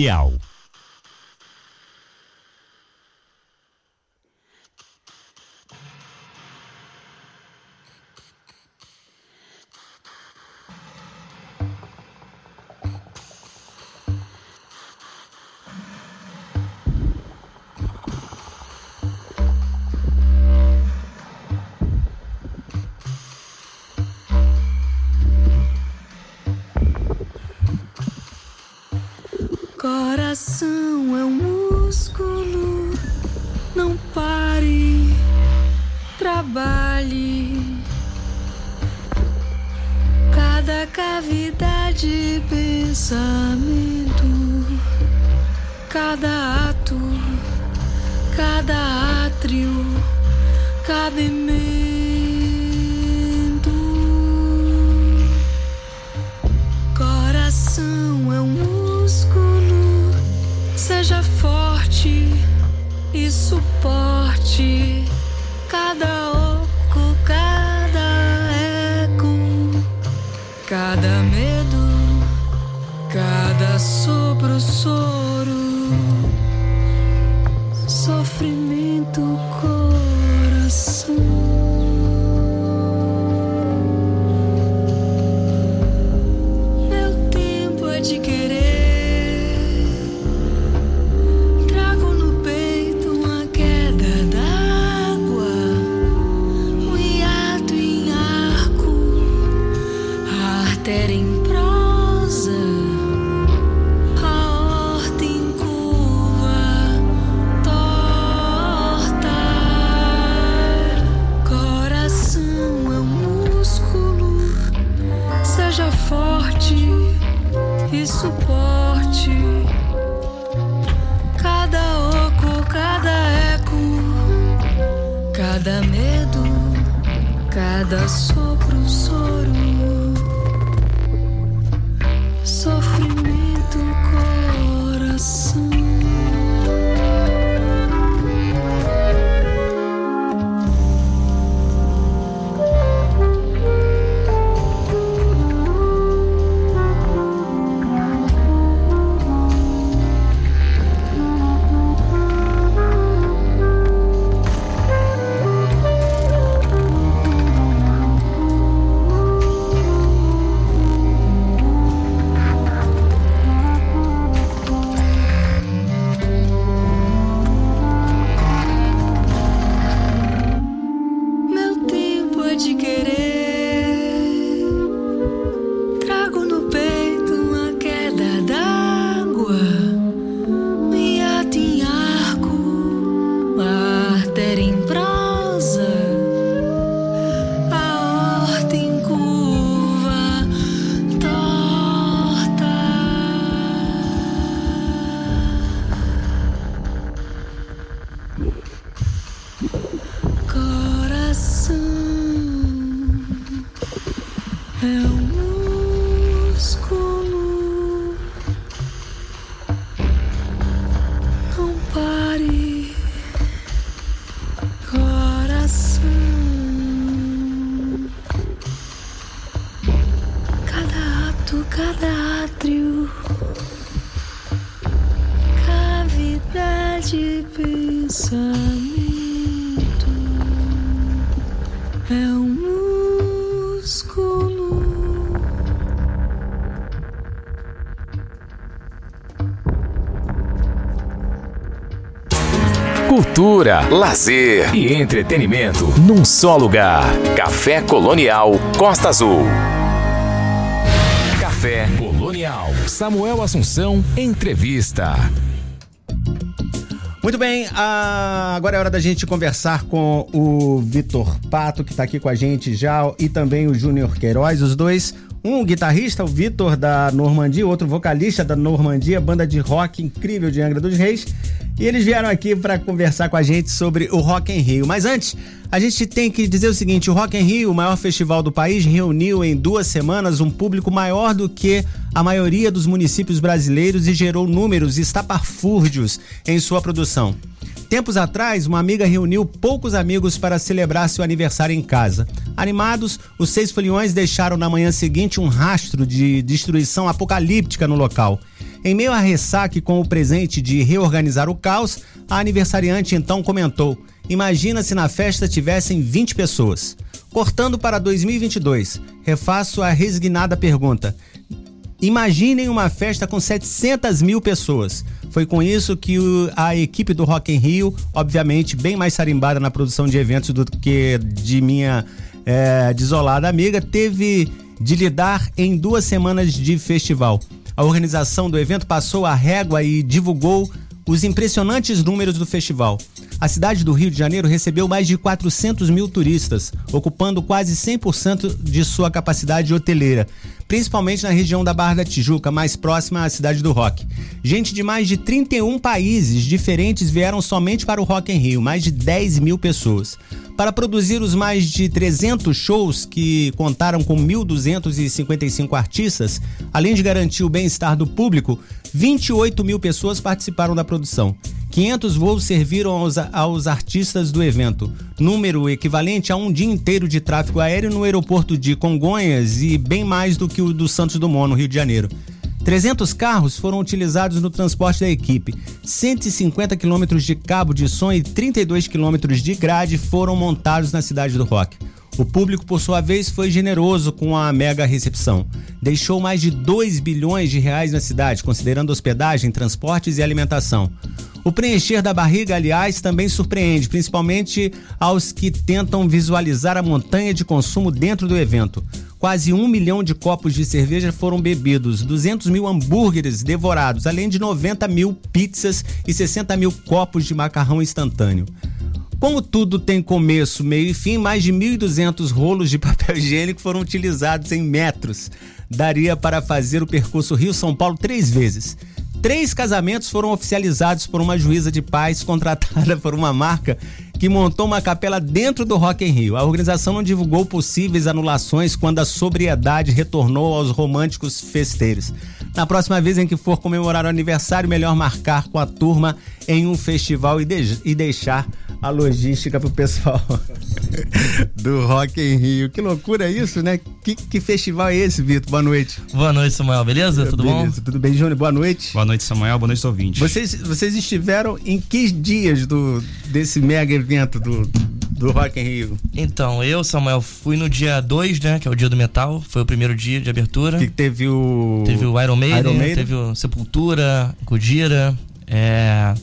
Colonial. Cultura, lazer e entretenimento num só lugar. Café Colonial Costa Azul. Café Colonial. Samuel Assunção, entrevista. Muito bem, ah, agora é hora da gente conversar com o Vitor Pato, que está aqui com a gente já, e também o Júnior Queiroz, os dois. Um guitarrista, o Vitor da Normandia, outro vocalista da Normandia, banda de rock incrível de Angra dos Reis. E eles vieram aqui para conversar com a gente sobre o Rock em Rio. Mas antes, a gente tem que dizer o seguinte: o Rock em Rio, o maior festival do país, reuniu em duas semanas um público maior do que a maioria dos municípios brasileiros e gerou números estapafúrdios em sua produção. Tempos atrás, uma amiga reuniu poucos amigos para celebrar seu aniversário em casa. Animados, os seis foliões deixaram na manhã seguinte um rastro de destruição apocalíptica no local. Em meio a ressaque com o presente de reorganizar o caos, a aniversariante então comentou: Imagina se na festa tivessem 20 pessoas. Cortando para 2022, refaço a resignada pergunta: Imaginem uma festa com 700 mil pessoas. Foi com isso que a equipe do Rock in Rio, obviamente bem mais sarimbada na produção de eventos do que de minha eh, desolada amiga, teve de lidar em duas semanas de festival. A organização do evento passou a régua e divulgou os impressionantes números do festival. A cidade do Rio de Janeiro recebeu mais de 400 mil turistas, ocupando quase 100% de sua capacidade hoteleira, principalmente na região da Barra da Tijuca, mais próxima à cidade do rock. Gente de mais de 31 países diferentes vieram somente para o Rock em Rio, mais de 10 mil pessoas. Para produzir os mais de 300 shows que contaram com 1.255 artistas, além de garantir o bem-estar do público, 28 mil pessoas participaram da produção. 500 voos serviram aos, aos, artistas do evento, número equivalente a um dia inteiro de tráfego aéreo no aeroporto de Congonhas e bem mais do que o do Santos Dumont, no Rio de Janeiro. 300 carros foram utilizados no transporte da equipe, 150 quilômetros de cabo de som e 32 quilômetros de grade foram montados na cidade do rock. O público, por sua vez, foi generoso com a mega recepção. Deixou mais de 2 bilhões de reais na cidade, considerando hospedagem, transportes e alimentação. O preencher da barriga, aliás, também surpreende, principalmente aos que tentam visualizar a montanha de consumo dentro do evento. Quase um milhão de copos de cerveja foram bebidos, 200 mil hambúrgueres devorados, além de 90 mil pizzas e 60 mil copos de macarrão instantâneo. Como tudo tem começo, meio e fim, mais de 1.200 rolos de (laughs) papel higiênico foram utilizados em metros. Daria para fazer o percurso Rio-São Paulo três vezes. Três casamentos foram oficializados por uma juíza de paz (laughs) contratada por uma marca que montou uma capela dentro do Rock in Rio. A organização não divulgou possíveis anulações quando a sobriedade retornou aos românticos festeiros. Na próxima vez em que for comemorar o aniversário, melhor marcar com a turma em um festival e, de e deixar a logística pro pessoal (laughs) do Rock em Rio. Que loucura isso, né? Que, que festival é esse, Vitor? Boa noite. Boa noite, Samuel. Beleza? Tudo Beleza. bom? Tudo bem, Júnior? Boa noite. Boa noite, Samuel. Boa noite, ouvintes. Vocês, vocês estiveram em que dias do, desse mega evento do, do Rock in Rio? Então, eu, Samuel, fui no dia 2, né? Que é o dia do metal. Foi o primeiro dia de abertura. Que teve o. Teve o Iron Maiden, Iron Maiden. teve o Sepultura, Gojira, é...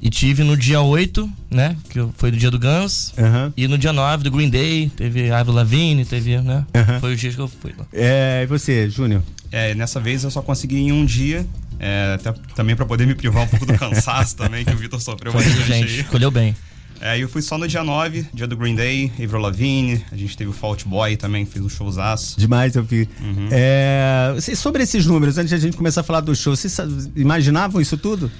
E tive no dia 8, né? Que foi do dia do Guns. E no dia 9 do Green Day, teve Avril Lavigne, teve, né? Foi os dias que eu fui lá. É, e você, Júnior? É, nessa vez eu só consegui em um dia, é, até também pra poder me privar um pouco do (laughs) cansaço também, que o Vitor sofreu bastante gente, escolheu bem. É, eu fui só no dia 9, dia do Green Day, Avril Lavigne, a gente teve o Fault Boy também, fez um showzaço. Demais, eu vi. É, vocês- sobre esses números, antes de a gente começar a falar do show, vocês imaginavam isso tudo?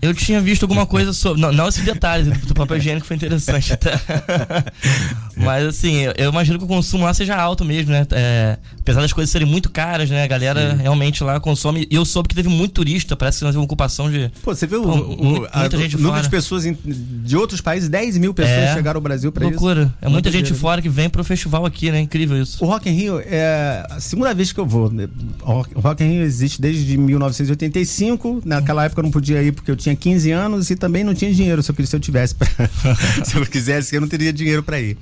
Eu tinha visto alguma coisa sobre. Não, não esse detalhe do papel higiênico foi interessante até. (laughs) Mas assim, eu, eu imagino que o consumo lá seja alto mesmo, né? É, apesar das coisas serem muito caras, né? A galera realmente lá consome. E eu soube que teve muito turista, parece que nós uma ocupação de. Pô, você viu Pô, o, o, mu- a- muita gente o número de pessoas em- de outros países, 10 mil pessoas É, chegaram ao Brasil pra isso. Loucura. É muita gente fora que vem pro festival aqui, né? Incrível isso. O Rock in Rio é a segunda vez que eu vou. né? O Rock in Rio existe desde 1985. Naquela época eu não podia ir porque eu tinha 15 anos e também não tinha dinheiro. Se eu, se eu tivesse, pra- (laughs) se eu quisesse, eu não teria dinheiro para ir.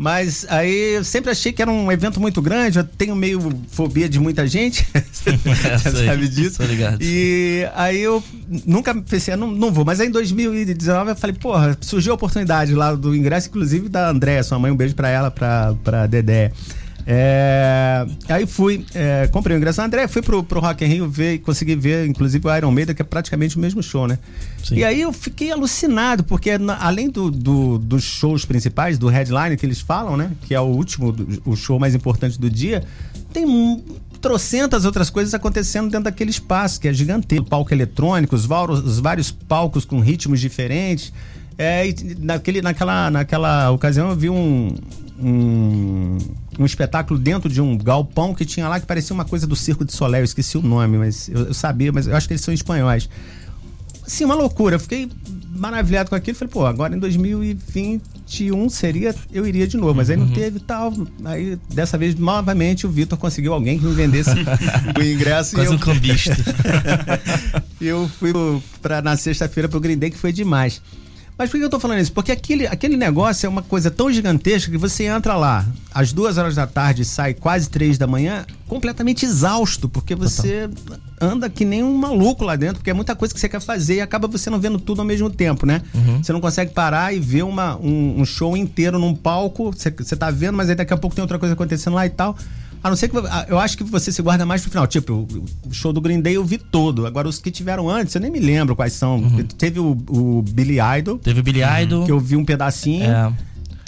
Mas aí eu sempre achei que era um evento muito grande. Eu tenho meio fobia de muita gente. (laughs) Você sabe disso? Ligado. E aí eu nunca pensei, não, não vou. Mas aí em 2019 eu falei, porra, surgiu a oportunidade lá do ingresso, inclusive da Andréa, sua mãe. Um beijo pra ela, pra, pra Dedé. É, aí fui, é, comprei o ingresso André, fui pro, pro Rock in Rio ver, e consegui ver, inclusive, o Iron Maiden, que é praticamente o mesmo show, né? Sim. E aí eu fiquei alucinado, porque na- além do, do- dos shows principais, do headline que eles falam, né? Que é o último, do- o show mais importante do dia, tem um, trocentas outras coisas acontecendo dentro daquele espaço, que é gigantesco. Palco eletrônico, os, vários- os vários palcos com ritmos diferentes. É, naquele, naquela, naquela ocasião eu vi um, um, um espetáculo dentro de um galpão que tinha lá que parecia uma coisa do Circo de Soleil, eu esqueci o nome, mas eu, eu sabia, mas eu acho que eles são espanhóis. Assim, uma loucura. Eu fiquei maravilhado com aquilo. Falei, pô, agora em 2021 seria, eu iria de novo. Mas aí Uhum. não teve tal. Aí, dessa vez, novamente, o Vitor conseguiu alguém que me vendesse (laughs) o ingresso. Quase e eu, um cambista. (laughs) eu fui pra, na sexta-feira pro Green Day, que foi demais. Mas por que eu tô falando isso? Porque aquele, aquele negócio é uma coisa tão gigantesca que você entra lá às duas horas da tarde e sai quase três da manhã completamente exausto, porque você anda que nem um maluco lá dentro, porque é muita coisa que você quer fazer e acaba você não vendo tudo ao mesmo tempo, né? Você não consegue parar e ver uma, um, um show inteiro num palco, você, você tá vendo, mas aí daqui a pouco tem outra coisa acontecendo lá e tal. A não ser que. Eu acho que você se guarda mais pro final. Tipo, o show do Green Day eu vi todo. Agora, os que tiveram antes, eu nem me lembro quais são. Uhum. Teve o, o Billy Idol, Teve o Billy Idol. que eu vi um pedacinho. É.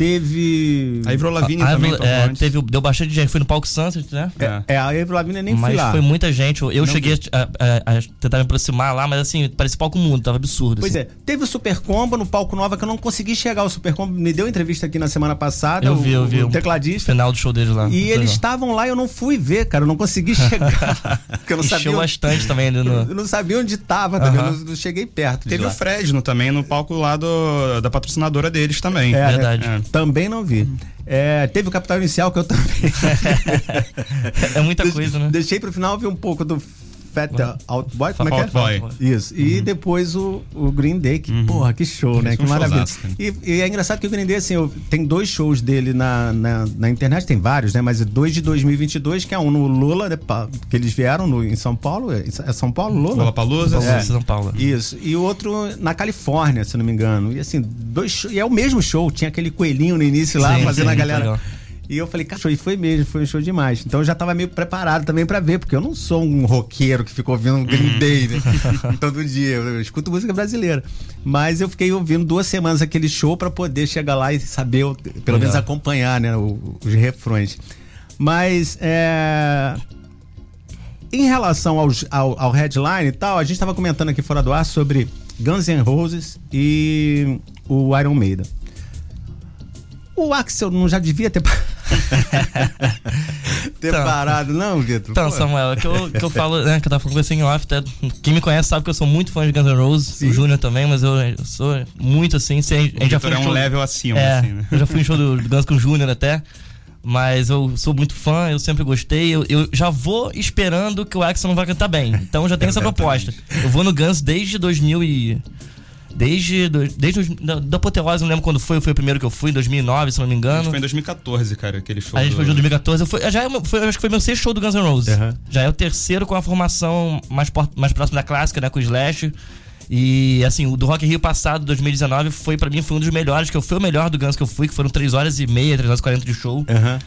Teve. A Ivro Lavigne também é, teve, deu bastante gente. Foi no palco Sunset, né? É. É, a Avril Lavigne eu nem fui Mas lá. foi muita gente. Eu cheguei a, a- a tentar me aproximar lá, mas assim, parecia palco mundo, tava absurdo. Pois assim. é, teve o Super Combo no Palco Nova que eu não consegui chegar. O Super Combo me deu entrevista aqui na semana passada. Eu o, vi, eu vi. O tecladista. Final do show deles lá. E eles legal. estavam lá e eu não fui ver, cara. Eu não consegui (laughs) chegar. porque eu não Encheu sabia. onde- bastante também ali Eu no. não sabia onde tava, também. Aham. Eu não, não cheguei perto. Teve lá. o Fresno também no palco lá do, da patrocinadora deles também. É, Verdade. É. Também não vi. É, teve o Capital Inicial que eu também. (laughs) É muita coisa, né? Deixei pro final ver um pouco do Fat Out Boy, como é que é? Boy. Isso. E depois o, o Green Day, que porra, que show, né? Que maravilha. E, e é engraçado que o Green Day, assim, eu, tem dois shows dele na, na, na internet, tem vários, né? Mas dois de 2022, que é um no Lula, né, que eles vieram no, em São Paulo. É é São Paulo, Lula? Lollapalooza. Paulo, É. São Paulo. Isso. E o outro na Califórnia, se não me engano. E assim, dois E é o mesmo show. Tinha aquele coelhinho no início lá, Sim, fazendo sim, a galera. legal. E eu falei, cara, show, e foi mesmo, foi um show demais. Então eu já tava meio preparado também pra ver, porque eu não sou um roqueiro que fica ouvindo Green Day, né? (laughs) Todo dia. Eu escuto música brasileira. Mas eu fiquei ouvindo duas semanas aquele show pra poder chegar lá e saber, pelo menos acompanhar, né, os refrões. Mas é. Em relação aos- ao, ao headline e tal, a gente estava comentando aqui fora do ar sobre Guns N' Roses e o Iron Maiden. O Axel não já devia ter, (laughs) (laughs) ter Então. parado, não, Vitor? Então, Pô, Samuel, é que eu, que eu falo, né, que eu tava falando em off, até, quem me conhece sabe que eu sou muito fã de Guns N' Roses, Sim. o Júnior também, mas eu, eu sou muito assim, se a gente, a O gente já foi é um show- level acima, É, assim, né? eu já fui em show do, do Guns com o Júnior até, mas eu sou muito fã, eu sempre gostei, eu, eu já vou esperando que o Axel não vai cantar bem, então já tenho essa proposta. Eu vou no Guns desde 2000 e... Desde, desde da, da apoteose, não lembro quando foi, foi o primeiro que eu fui, em 2009, se não me engano. foi em 2014, cara, aquele show. A gente do- foi em 2014. Eu fui, já é, foi, acho que foi meu sexto show do Guns N' Roses. Aham. Já é o terceiro com a formação mais, mais próxima da clássica, né? Com o Slash. E assim, o do Rock Rio passado, 2019, foi pra mim foi um dos melhores, que eu fui o melhor do Guns que eu fui, que foram 3 horas e meia, 3 horas e 40 de show. Aham.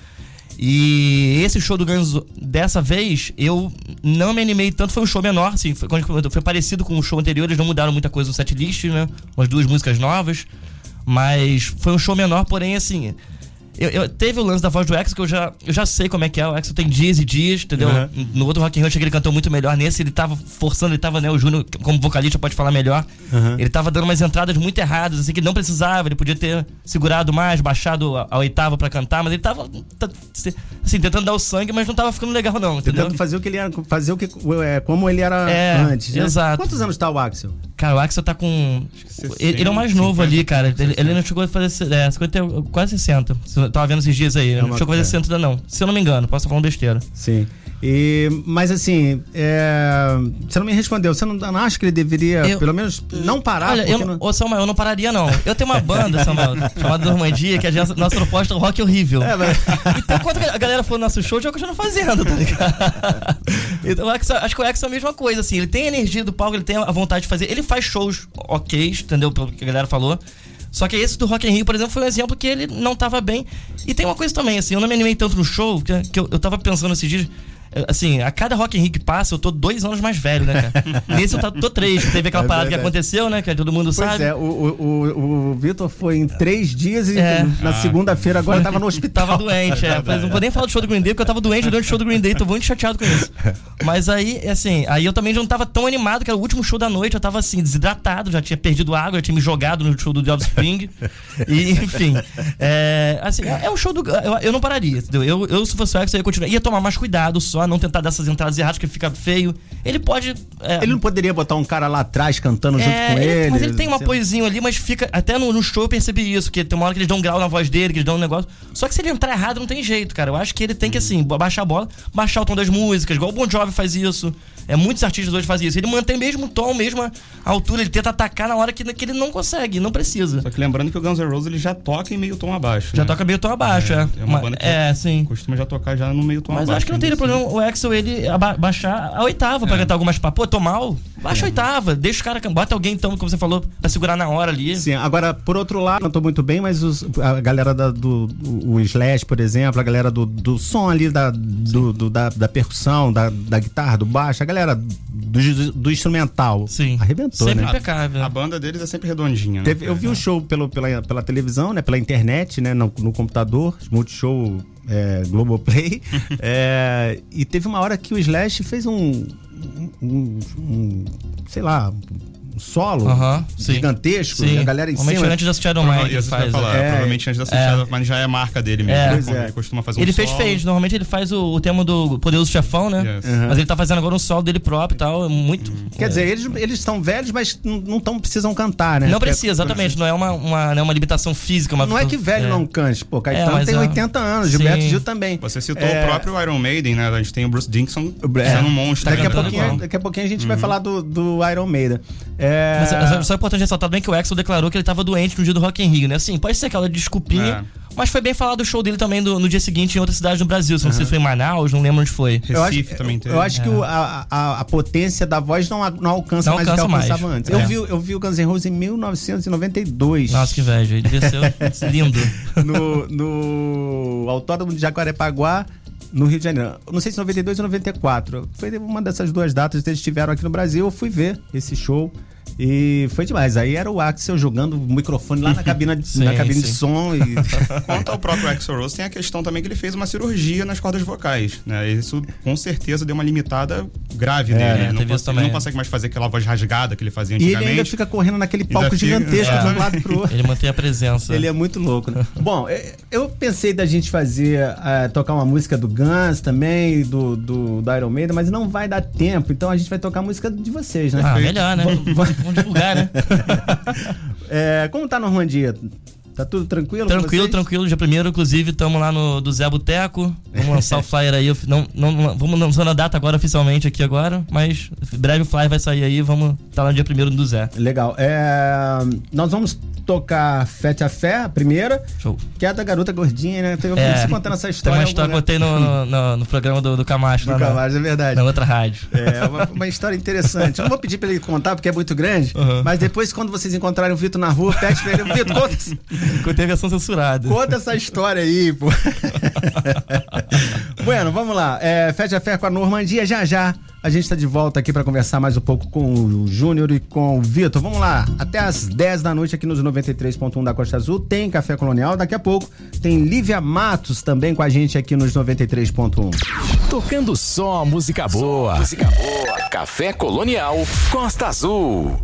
E esse show do Guns dessa vez, eu não me animei tanto, foi um show menor, assim, foi, foi parecido com o show anterior, eles não mudaram muita coisa no setlist, né? Umas duas músicas novas. Mas foi um show menor, porém, assim. Eu, eu- teve o lance da voz do Axel, que eu já, eu já sei como é que é. O Axel tem dias e dias, entendeu? Uhum. No outro Rock in Rio achei que ele cantou muito melhor. Nesse ele tava forçando, ele tava, né? O Júnior, como vocalista, pode falar melhor. Uhum. Ele tava dando umas entradas muito erradas, assim, que não precisava. Ele podia ter segurado mais, baixado a, a oitava pra cantar, mas ele tava, assim, tentando dar o sangue, mas não tava ficando legal, não, entendeu? Tentando fazer o que ele era, fazer o que, é, como ele era É, antes. né? exato. Quantos anos tá o Axel? Cara, o Axel tá com. Ele, ele é o mais 60, novo ali, cara. Ele, 60. ele não chegou a fazer é, 50, quase 60. Eu Tava vendo esses dias aí. Ele uma- não chegou a fazer é. 60 ainda, não. Se eu não me engano, posso estar falando besteira. Sim. E, mas assim, é, você não me respondeu. Você não, não acha que ele deveria, Eu- pelo menos, não parar? Olha, eu, não- ô Samuel, eu não pararia, não. Eu tenho uma banda, Samuel, (laughs) chamada Normandia, que é a nossa, nossa proposta é um rock horrível. É, mas- Então, quando a galera for no nosso show, já continua fazendo, tá ligado? (laughs) Então, acho que o Axel é a mesma coisa, assim. Ele tem a energia do palco, ele tem a vontade de fazer. Ele faz shows ok, entendeu? Pelo que a galera falou. Só que esse do Rock in Rio, por exemplo, foi um exemplo que ele não tava bem. E tem uma coisa também, assim, eu não me animei tanto no show, que, que eu, eu tava pensando esses dias. Assim, a cada Rock in Rio que passa, eu tô dois anos mais velho, né, cara? (laughs) Nesse eu tô, tô três, que teve aquela É parada que aconteceu, né? Que todo mundo Pois sabe. é, o, o, o, Vitor foi em três dias e É. na segunda-feira agora tava no hospital. Tava doente, é. (laughs) Mas não vou nem falar do show do Green Day, porque eu tava doente durante o show do Green Day, tô muito chateado com isso. Mas aí, assim, aí eu também já não tava tão animado, que era o último show da noite, eu tava assim, desidratado, já tinha perdido água, já tinha me jogado no show do The Offspring. E, enfim. É, assim, é, é um show do. Eu, eu não pararia, entendeu? Eu, eu, se fosse o Axel, eu ia continuar. Ia tomar mais cuidado só, não tentar dar essas entradas erradas, que fica feio. Ele pode. é, Ele não poderia botar um cara lá atrás cantando junto é, com ele. Mas ele tem um sei- apoiozinho ali, mas fica. Até no, no show eu percebi isso, que tem uma hora que eles dão um grau na voz dele, que eles dão um negócio. Só que se ele entrar errado, não tem jeito, cara. Eu acho que ele tem que, assim, baixar a bola, baixar o tom das músicas, igual o Bon Jovi faz isso. É, muitos artistas hoje fazem isso. Ele mantém mesmo o tom, mesma altura, ele tenta atacar na hora que, que ele não consegue, não precisa. Só que lembrando que o Guns N' Roses ele já toca em meio tom abaixo. Já né? toca meio tom abaixo, é. É, é uma Ma- banda que é, sim. Costuma já tocar já no meio tom Mas abaixo. eu acho que não né? teria problema. o Axel ele aba- baixar a oitava pra cantar algumas papas. Pô, tô mal, baixa a oitava, deixa o cara, bota alguém então, como você falou, pra segurar na hora ali. Sim, agora, por outro lado, não tô muito bem, mas os- a galera da- do o Slash, por exemplo, a galera do, do som ali, da, do, do- da, da percussão, da, da guitarra, do baixo, a galera do, do instrumental. Sim. Arrebentou, Sempre né? impecável. A banda deles é sempre redondinha, né? Teve- eu vi o show pelo, pela, pela televisão, né? Pela internet, né? No, no computador, Multishow é, Globoplay. (laughs) é, e teve uma hora que o Slash fez um. um- um- sei lá. Um solo Aham, sim. gigantesco, Sim. e a galera em Normalmente cima. antes da Shadow Mind isso que eu ia faz. falar, É. provavelmente antes da É. Shadow Mind já é a marca dele mesmo. É. né? Pois é. Ele costuma fazer um Ele fez, solo. fez. Normalmente ele faz o, o tema do Poderoso Chefão, né? Yes. Mas ele tá fazendo agora um solo dele próprio e tal. é Muito. Quer dizer, eles eles estão velhos, mas não, tão, precisam cantar, né? Não precisa, exatamente. Não é uma, uma, não é uma limitação física. Uma Não é que velho é. não cante. Pô, Caetano É, tem é- 80 anos. Gilberto Gil também. Você citou É, o próprio Iron Maiden, né? A gente tem o Bruce Dickinson É. sendo um monstro. Daqui a, cantando pouquinho, igual. daqui a pouquinho a gente vai falar do, do Iron Maiden. É... Mas, mas só é importante ressaltar bem que o Axel declarou que ele tava doente no dia do Rock in Rio, né? Assim, pode ser aquela desculpinha, É. mas foi bem falado do show dele também do- no dia seguinte em outra cidade do Brasil. Se não sei se foi em Manaus, não lembro onde foi. Eu acho, Recife também teve. eu acho que o- a, a, a potência da voz não, a- não alcança Não mais o que alcança alcançava mais. antes. É. Eu, vi, eu vi o Guns N' Roses em 1992. Nossa, que inveja. Ele devia ser (laughs) lindo. no, no Autódromo de Jacarepaguá, no Rio de Janeiro. Não sei se 92 ou 94. Foi uma dessas duas datas que eles estiveram aqui no Brasil. Eu fui ver esse show. E foi demais. Aí era o Axel jogando o microfone lá na (laughs) cabina, de- Sim, na cabine de som. E... (laughs) Quanto ao próprio Axl Rose, tem a questão também que ele fez uma cirurgia nas cordas vocais, né? Isso com certeza deu uma limitada grave nele. Ele, não teve cons- isso ele não consegue mais fazer aquela voz rasgada que ele fazia e ele antigamente. ainda fica correndo naquele palco fica- gigantesco é. de um lado pro (laughs) outro. Ele mantém a presença. Ele é muito louco, né? Bom, eh, eu pensei da gente fazer, eh, tocar uma música do Guns também, do, do, do Iron Maiden, mas não vai dar tempo, então a gente vai tocar a música de vocês, né? Ah, melhor, né? Vamos divulgar, né? (laughs) É, como tá a Normandia? Tá tudo tranquilo? Tranquilo, tranquilo. Dia primeiro, inclusive, estamos lá no do Zé Boteco. Vamos (laughs) lançar o flyer aí. Não, não, vamos lançando a data agora oficialmente aqui agora. Mas breve o flyer vai sair aí. Vamos estar lá no dia primeiro do Zé. Legal. É, nós vamos tocar Fete a Fé, a primeira, Show. que é a da garota gordinha, né? Eu É, você contando essa Tem história. uma em história que eu contei no, no, no programa do, do Camacho, lá Nunca na, é verdade. na outra rádio. É uma, uma história interessante. Eu não vou pedir pra ele contar porque é muito grande, Uhum. mas depois, quando vocês encontrarem o Vitor na rua, pede pra ele: Vitor, conta, Contei a versão censurada. conta essa história aí, pô. (laughs) bueno, vamos lá. É, Fete a Fé com a Normandia. Já já a gente tá de volta aqui pra conversar mais um pouco com o Júnior e com o Vitor. Vamos lá. Até às 10 da noite aqui nos 93.1 da Costa Azul. Tem Café Colonial. Daqui a pouco tem Lívia Matos também com a gente aqui nos 93.1. Tocando só música boa. Música boa. Café Colonial Costa Azul.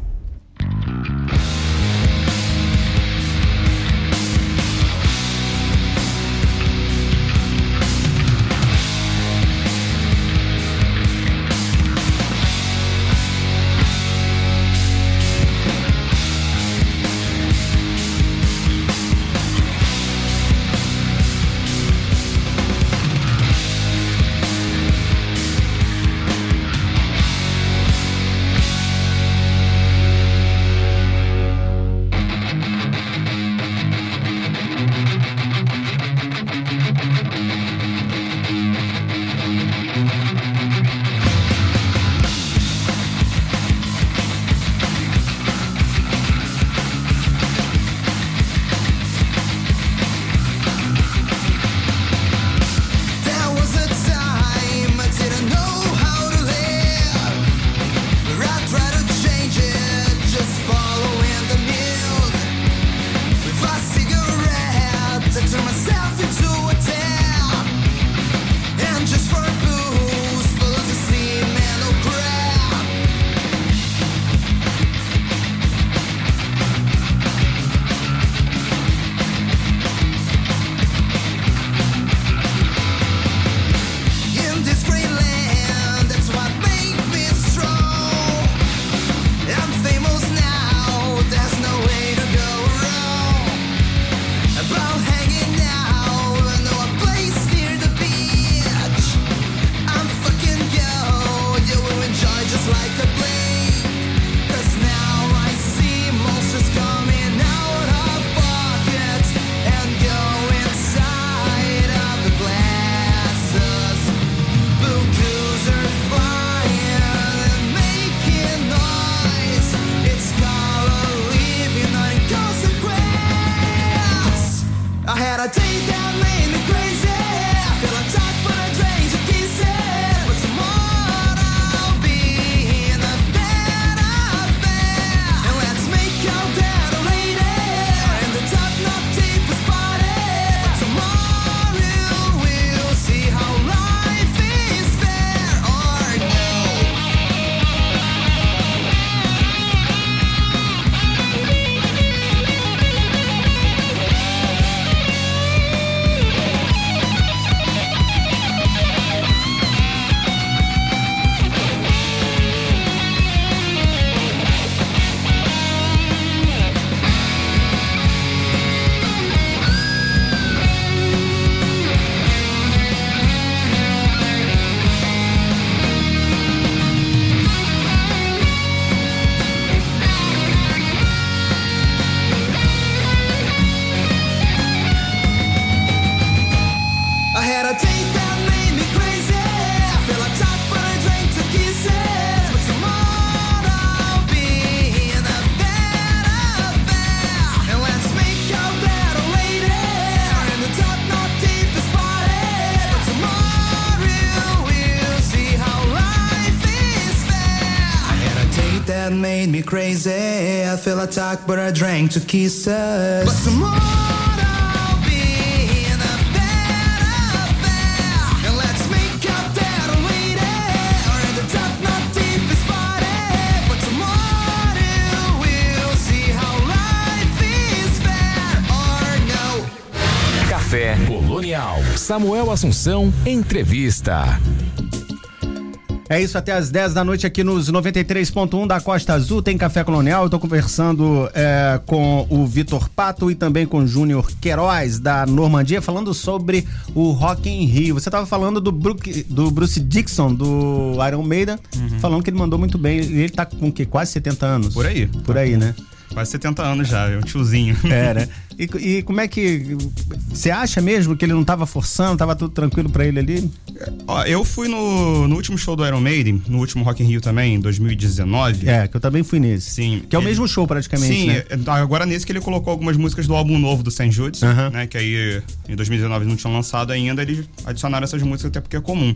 Made me crazy. I feel attacked, but I drank that deep is spotted. But tomorrow we'll see how life is fair or no. Café Colonial. Samuel Assunção, entrevista. É isso, até às 10 da noite aqui nos 93.1 da Costa Azul. Tem Café Colonial. Eu tô conversando é, com o Vitor Pato e também com o Júnior Queiroz, da Normandia, falando sobre o Rock in Rio. Você tava falando do, do Bruce Dixon, do Iron Maiden, falando que ele mandou muito bem. E ele tá com o quê? Quase 70 anos? Por aí. Por aí, né? Quase 70 anos já, é um tiozinho. É, né? (laughs) E, e como é que. Você acha mesmo que ele não tava forçando, tava tudo tranquilo pra ele ali? Ó, eu fui no, no último show do Iron Maiden, no último Rock in Rio também, em 2019. É, que eu também fui nesse. Sim. Que é o Ele- mesmo show praticamente, Sim, né? é, agora nesse que ele colocou algumas músicas do álbum novo do Saint Judes, Aham. né? Que aí em 2019 não tinham lançado ainda, eles adicionaram essas músicas até porque é comum.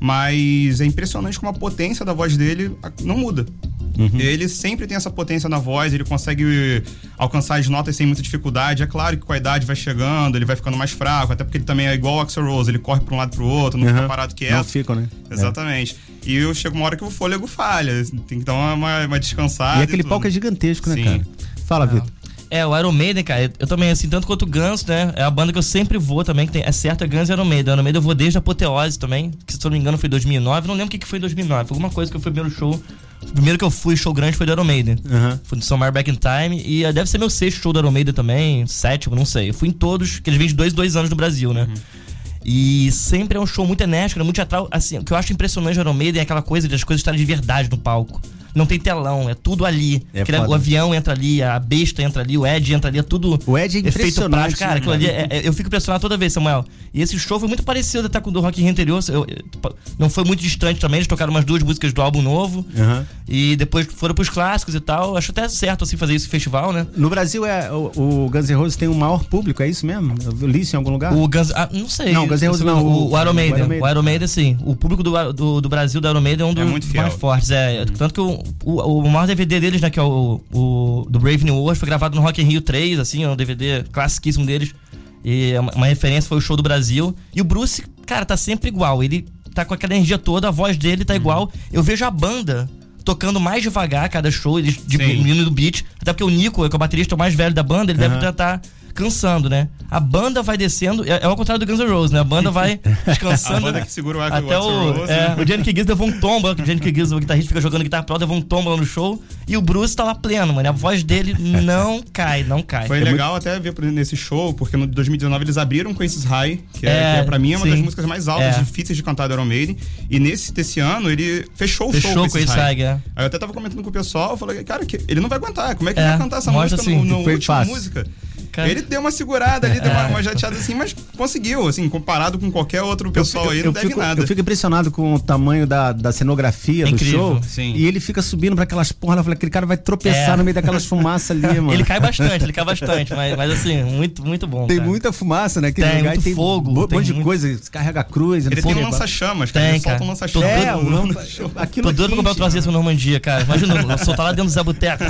Mas é impressionante como a potência da voz dele não muda. Uhum. Ele sempre tem essa potência na voz, ele consegue alcançar as notas sem muita dificuldade. É claro que com a idade vai chegando, ele vai ficando mais fraco, até porque ele também é igual o Axel Rose, ele corre para um lado pro outro, não fica Aham. parado quieto. Não ficam, né? Exatamente. E eu- chega uma hora que o fôlego falha, tem que dar uma, uma, É. descansada. E aquele tudo. palco é gigantesco, né, Sim. cara? Fala, Vitor. É, o Iron Maiden, cara, eu, também, assim, tanto quanto o Guns, né? É a banda que eu sempre vou também, que tem, é certo, é Guns e Iron Maiden. Iron Maiden eu vou desde a Apoteose também, que se eu não me engano foi em 2009. Não lembro o que, que foi em 2009. Foi alguma coisa que eu fui o primeiro show. O primeiro que eu fui, show grande, foi do Iron Maiden. Aham. Fui do Somewhere Back in Time. E eh, deve ser meu sexto show do Iron Maiden também, sétimo, não sei. Eu fui em todos, que eles vêm de dois, dois anos no Brasil, né? E sempre é um show muito enérgico, né? muito teatral. Assim, o que eu acho impressionante do Iron Maiden é aquela coisa de as coisas estarem de verdade no palco. Não tem telão, é tudo ali. É Aquele- o avião entra ali, a besta entra ali, o Ed entra ali, é tudo. O Ed é efeito impressionante, prático. Cara, né, aquilo ali, cara? é- é- eu fico impressionado toda vez, Samuel. E esse show foi muito parecido até com o do Rock in Rio anterior. Eu- eu- não foi muito distante também, eles tocaram umas duas músicas do álbum novo. Aham. E depois foram pros clássicos e tal. Acho até certo assim fazer esse festival, né? No Brasil, é, o, o Guns N' Roses tem o maior público, é isso mesmo? Eu li isso em algum lugar? O Guns. Ah, não sei. Não, Guns N' Roses não, O, o- o Iron Maiden. o Iron Maiden. O sim. O público do, do, do Brasil do Iron Maiden é um dos muito fiel. mais fortes. É. Tanto que o, o, o maior DVD deles, né, que é o, o do Brave New World, foi gravado no Rock in Rio 3, assim, é um DVD classiquíssimo deles. E é uma, uma referência foi o show do Brasil. E o Bruce, cara, tá sempre igual. Ele tá com aquela energia toda, a voz dele tá igual. Eu vejo a banda tocando mais devagar cada show, eles diminuindo o beat. Até porque o Nico, que é o baterista mais velho da banda, ele deve Aham. estar cansando, né? A banda vai descendo, é, é ao contrário do Guns N' Roses, né? A banda vai (laughs) descansando. A banda que segura o Até o Rose, é, né? o Jenny Gibbs levou um tombo, o Jenny Gibbs, o guitarrista, fica jogando guitarra pro levou um tombo lá no show. E o Bruce tá lá pleno, mano. A voz dele não (laughs) cai, não cai. Foi legal até ver nesse show, porque no 2019 eles abriram com esses High, que é, É, que é pra mim é uma sim. das músicas mais altas, É. difíceis de cantar do Iron Maiden. E nesse desse ano ele fechou o Fechou show com esse High, é. Aí eu até tava comentando com o pessoal, eu falei, cara, que ele não vai aguentar, como é que É, ele vai cantar essa mostra música assim, no, no foi última fácil. música? Cara- Ele deu uma segurada ali, deu uma, É. uma jateada assim, mas conseguiu, assim, comparado com qualquer outro pessoal aí, eu, não deve fico, nada. eu fico impressionado com o tamanho da, da cenografia É do incrível, show. sim. E ele fica subindo pra aquelas porra. Eu falei, aquele cara vai tropeçar É. no meio daquelas fumaças ali, (laughs) mano. Ele cai bastante, ele cai bastante, mas, mas assim, muito, muito bom. Tem cara. muita fumaça, né? Aquele Tem, lugar muito tem fogo, Um monte de muito- coisa, carrega a cruz. Ele tem um lança-chamas, cara. Tem, ele solta um lança-chamas. É, o lampa- aquilo Tô é doido pra comprar um troço desse no Normandia, cara. Imagina, soltar lá dentro do Zé (laughs) Boteco.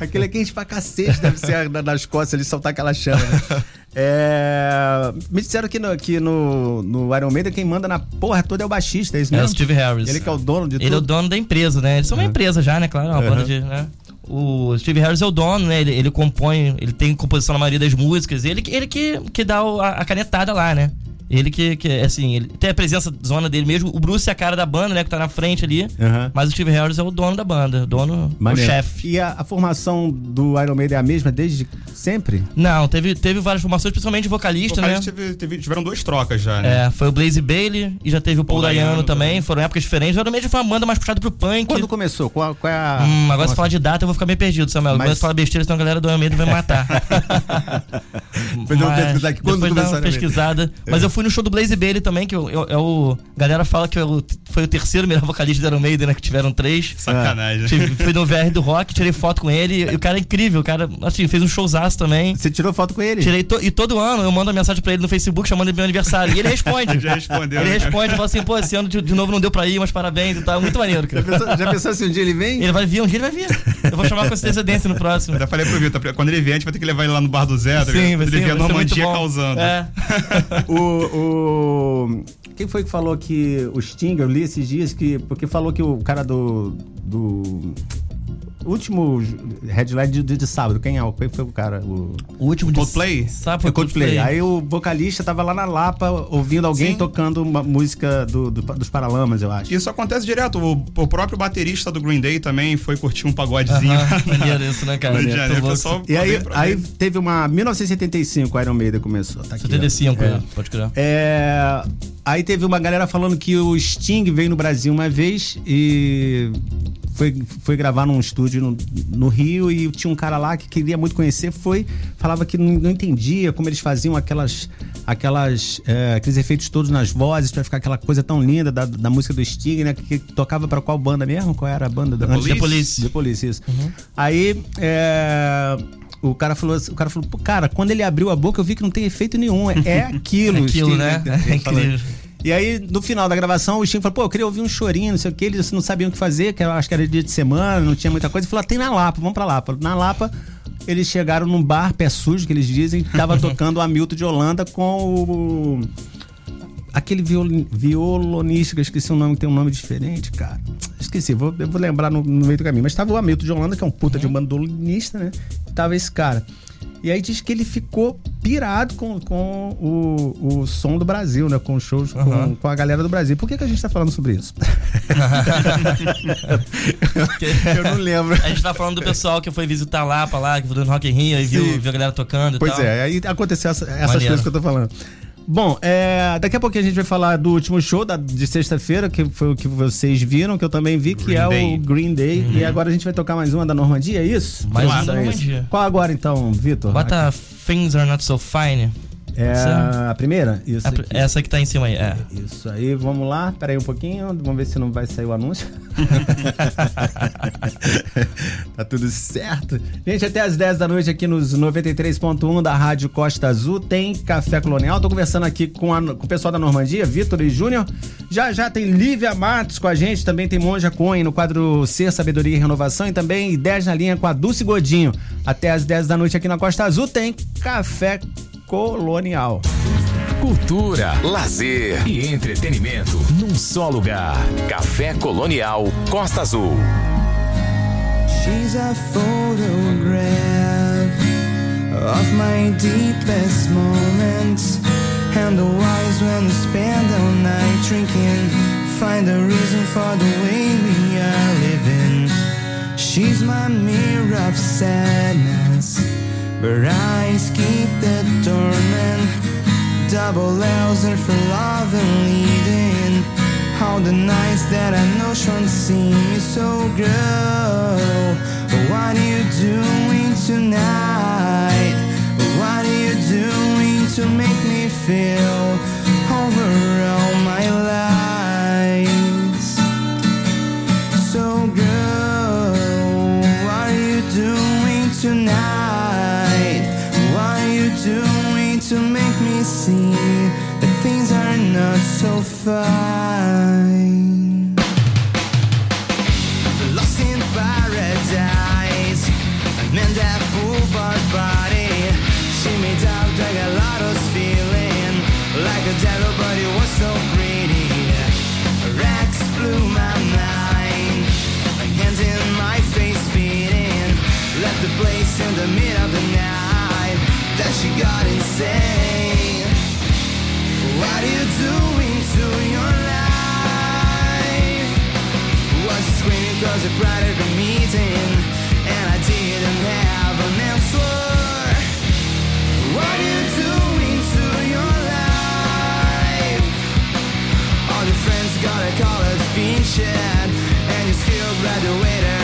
Aquele é quente pra cacete, deve ser na- nas costas ali, soltar aquela chama. né? (laughs) É, me disseram que, no, que no, no Iron Maiden quem manda na porra toda é o baixista, é isso É mesmo? o Steve Harris. Ele que é o dono de Ele é o tudo. dono da empresa, né? Eles são uma empresa já, né? Claro, é uma banda de. Né? O Steve Harris é o dono, né? Ele, ele compõe, ele tem composição na maioria das músicas. Ele, que- ele que, que dá o- a, a canetada lá, né? Ele que, que, assim, ele tem a presença zona dele mesmo. O Bruce é a cara da banda, né? Que tá na frente ali. Aham. Mas o Steve Harris é o dono da banda, o dono, o Maneiro. chefe. E a, a formação do Iron Maiden é a mesma desde sempre? Não, teve, teve várias formações, principalmente vocalista, né? Vocalista teve- teve- tiveram duas trocas já, né? É, foi o Blaze Bailey e já teve o Paul, Paul Dayano, Dayano também. também. Foram épocas diferentes. O Iron Maiden foi uma banda mais puxada pro punk. Quando começou? Qual, qual é a. Hum, agora se falar de data eu vou ficar meio perdido, Samuel. Mas- Mas... falar besteira, senão a galera do Iron Maiden vai me matar. (laughs) Quando depois dá uma o pesquisada. Mas eu, fui no show do Blaze Bailey também, que eu, eu- é o. A galera fala que eu- foi o terceiro melhor vocalista do Iron Maiden, né? Que tiveram três. Sacanagem. Tive- Fui no VR do Rock, tirei foto com ele. E o cara é incrível, o cara, assim, fez um showzaço também. Você tirou foto com ele? Tirei to- e todo ano eu mando uma mensagem pra ele no Facebook chamando ele pro meu aniversário. E ele responde. (laughs) Já respondeu, Ele né? responde, fala assim, pô, esse ano de, de novo não deu pra ir, mas parabéns e tal. Muito maneiro, Já cara. pensou, já pensou se um dia ele vem? Ele vai vir, um dia ele vai vir. Eu vou chamar com antecedência no próximo. Até falei pro Vitor, quando ele vier, a gente vai ter que levar ele lá no bar do Zé, tá ligado? Sim, vai ele ser, vier a vai ser muito Normandia bom. causando. É. (laughs) O, o- Quem foi que falou que o Sting, eu li esses dias, que. Porque falou que o cara do. do. Último headline de, de, de sábado, quem é? o- Quem foi o cara? O, O último de- Coldplay? Sabe, foi foi Coldplay. Aí o vocalista tava lá na Lapa ouvindo alguém Sim. tocando uma música do, do- dos Paralamas, eu acho. Isso acontece direto. O, o próprio baterista do Green Day também foi curtir um pagodezinho. (laughs) Maneiro isso, né, cara? Janeiro, pessoal E aí, aí teve uma. 1975, o Iron Maiden começou. Tá aqui, ó. 75, É. é. pode crer. É, aí teve uma galera falando que o Sting veio no Brasil uma vez e foi, foi gravar num estúdio no, no Rio e tinha um cara lá que queria muito conhecer, foi, falava que não, não entendia como eles faziam aquelas, aquelas, é, aqueles efeitos todos nas vozes pra ficar aquela coisa tão linda da, da música do Sting, né? Que tocava pra qual banda mesmo? Qual era a banda? da Police? The Police. The Police, isso. Aí, é, o cara falou, assim- o cara falou, cara, quando ele abriu a boca eu vi que não tem efeito nenhum, é, é aquilo. (laughs) É aquilo, né? É incrível. E aí, no final da gravação, o Sting falou, pô, eu queria ouvir um chorinho, não sei o que, eles não sabiam o que fazer, que eu acho que era dia de semana, não tinha muita coisa. Ele falou, ah, tem na Lapa, vamos pra Lapa. Na Lapa, eles chegaram num bar, pé sujo, que eles dizem, que tava (laughs) tocando o Hamilton de Holanda com o... Aquele viol- violonista, que eu esqueci o nome, que tem um nome diferente, cara. Esqueci, vou, vou lembrar no, no meio do caminho. Mas tava o Hamilton de Holanda, que é um puta de um bandolinista, né? Tava esse cara. E aí diz que ele ficou pirado com, com o, o som do Brasil, né? Com os shows com, Aham. com a galera do Brasil. Por que, que a gente tá falando sobre isso? (laughs) eu não lembro. A gente tá falando do pessoal que foi visitar lá, pra lá, que foi no Rock in Rio e viu, viu a galera tocando e Pois tal. é, aí aconteceu essa- essas Maneiro. coisas que eu tô falando. Bom, é, daqui a pouquinho a gente vai falar do último show da- de sexta-feira, que foi o que vocês viram, que eu também vi, que Green é Day. o Green Day. E agora a gente vai tocar mais uma da Normandia, é isso? Mais uma da. Normandia. Qual agora então, Vitor? Bota Things Are Not So Fine. É essa- a primeira? Isso A pr- aqui. Essa que tá em cima aí, é. Isso aí, vamos lá. Pera aí um pouquinho, vamos ver se não vai sair o anúncio. (laughs) tá tudo certo. Gente, até as 10 da noite aqui nos 93.1 da Rádio Costa Azul tem Café Colonial. Tô conversando aqui com, a- com o pessoal da Normandia, Vitor e Júnior. Já já tem Lívia Matos com a gente, também tem Monja Cohen no quadro Ser, Sabedoria e Renovação e também 10 na linha com a Dulce Godinho. Até as 10 da noite aqui na Costa Azul tem Café Colonial. Cultura, lazer e entretenimento num só lugar. Café Colonial Costa Azul. She's a photograph of my deepest moments. And the wise when we spend all night drinking, find a reason for the way we are living. She's my mirror of sadness, but eyes keep the torment Double L's are for love and leading. All the nights that I know shan't see me so girl. What are you doing tonight? What are you doing to make me feel see that things are not so fine? Lost in paradise, I'm in that full body. She made out like a lotus feeling, like a devil, but it was so pretty. Rex blew my mind, hands in my face beating, left the place in the middle of the night. Then she got insane. Was meeting And I didn't have an answer. What are you doing to your life? All your friends got a And you still graduated